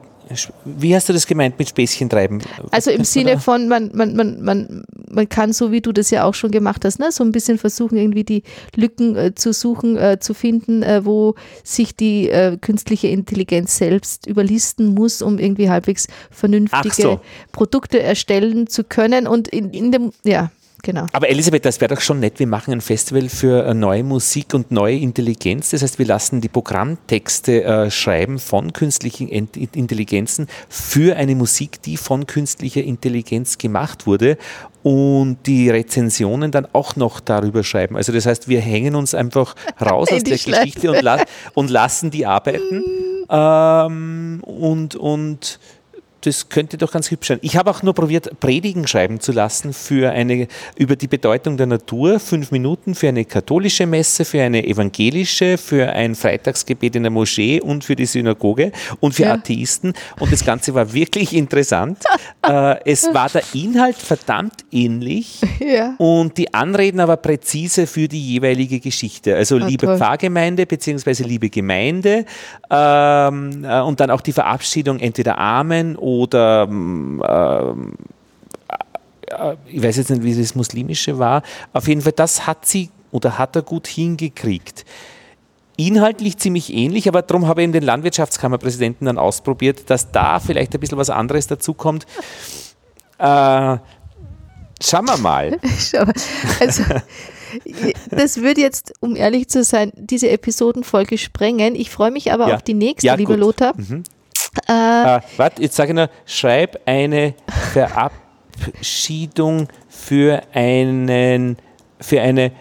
wie hast du das gemeint mit Späßchen treiben? Also im Sinne von, man, man, man, man, man kann, so wie du das ja auch schon gemacht hast, ne, so ein bisschen versuchen, irgendwie die Lücken äh, zu suchen, äh, zu finden, äh, wo sich die äh, künstliche Intelligenz selbst überlisten muss, um irgendwie halbwegs vernünftige so. Produkte erstellen zu können. Und in, in dem, ja, genau. Aber Elisabeth, das wäre doch schon nett. Wir machen ein Festival für äh, neue Musik und neue Intelligenz. Das heißt, wir lassen die Programmtexte äh, schreiben von künstlichen Intelligenzen für eine Musik, die von künstlicher Intelligenz gemacht wurde und die Rezensionen dann auch noch darüber schreiben. Also das heißt, wir hängen uns einfach raus aus der Schleife. Geschichte und, la und lassen die arbeiten. Ähm, und, und das könnte doch ganz hübsch sein. Ich habe auch nur probiert, Predigen schreiben zu lassen für eine, über die Bedeutung der Natur. Fünf Minuten für eine katholische Messe, für eine evangelische, für ein Freitagsgebet in der Moschee und für die Synagoge und für Ja. Atheisten. Und das Ganze war wirklich interessant. äh, es war der Inhalt verdammt ähnlich. Ja. Und die Anreden aber präzise für die jeweilige Geschichte. Also Ah, liebe toll. Pfarrgemeinde beziehungsweise liebe Gemeinde ähm, äh, und dann auch die Verabschiedung entweder Amen oder ähm, ähm, äh, ich weiß jetzt nicht, wie das muslimische war. Auf jeden Fall, das hat sie oder hat er gut hingekriegt. Inhaltlich ziemlich ähnlich, aber darum habe ich eben den Landwirtschaftskammerpräsidenten dann ausprobiert, dass da vielleicht ein bisschen was anderes dazukommt. Äh, schauen wir mal. Also, das würde jetzt, um ehrlich zu sein, diese Episodenfolge sprengen. Ich freue mich aber Ja. auf die nächste, Ja, lieber gut. Lothar. Äh, ah, warte, jetzt sage ich noch, schreib eine Verabschiedung für einen, für eine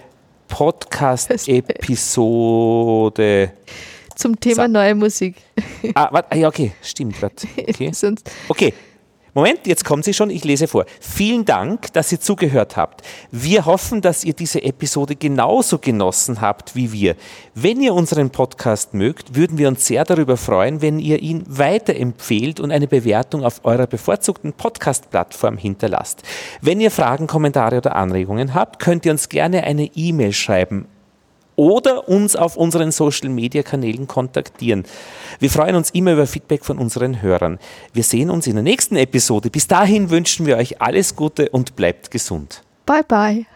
Podcast-Episode. Zum Thema neue Musik. Ah, warte, ja, okay, stimmt. Warte. Okay. okay, Moment, jetzt kommt sie schon, ich lese vor. Vielen Dank, dass ihr zugehört habt. Wir hoffen, dass ihr diese Episode genauso genossen habt wie wir. Wenn ihr unseren Podcast mögt, würden wir uns sehr darüber freuen, wenn ihr ihn weiterempfehlt und eine Bewertung auf eurer bevorzugten Podcast-Plattform hinterlasst. Wenn ihr Fragen, Kommentare oder Anregungen habt, könnt ihr uns gerne eine E-Mail schreiben oder uns auf unseren Social-Media-Kanälen kontaktieren. Wir freuen uns immer über Feedback von unseren Hörern. Wir sehen uns in der nächsten Episode. Bis dahin wünschen wir euch alles Gute und bleibt gesund. Bye bye.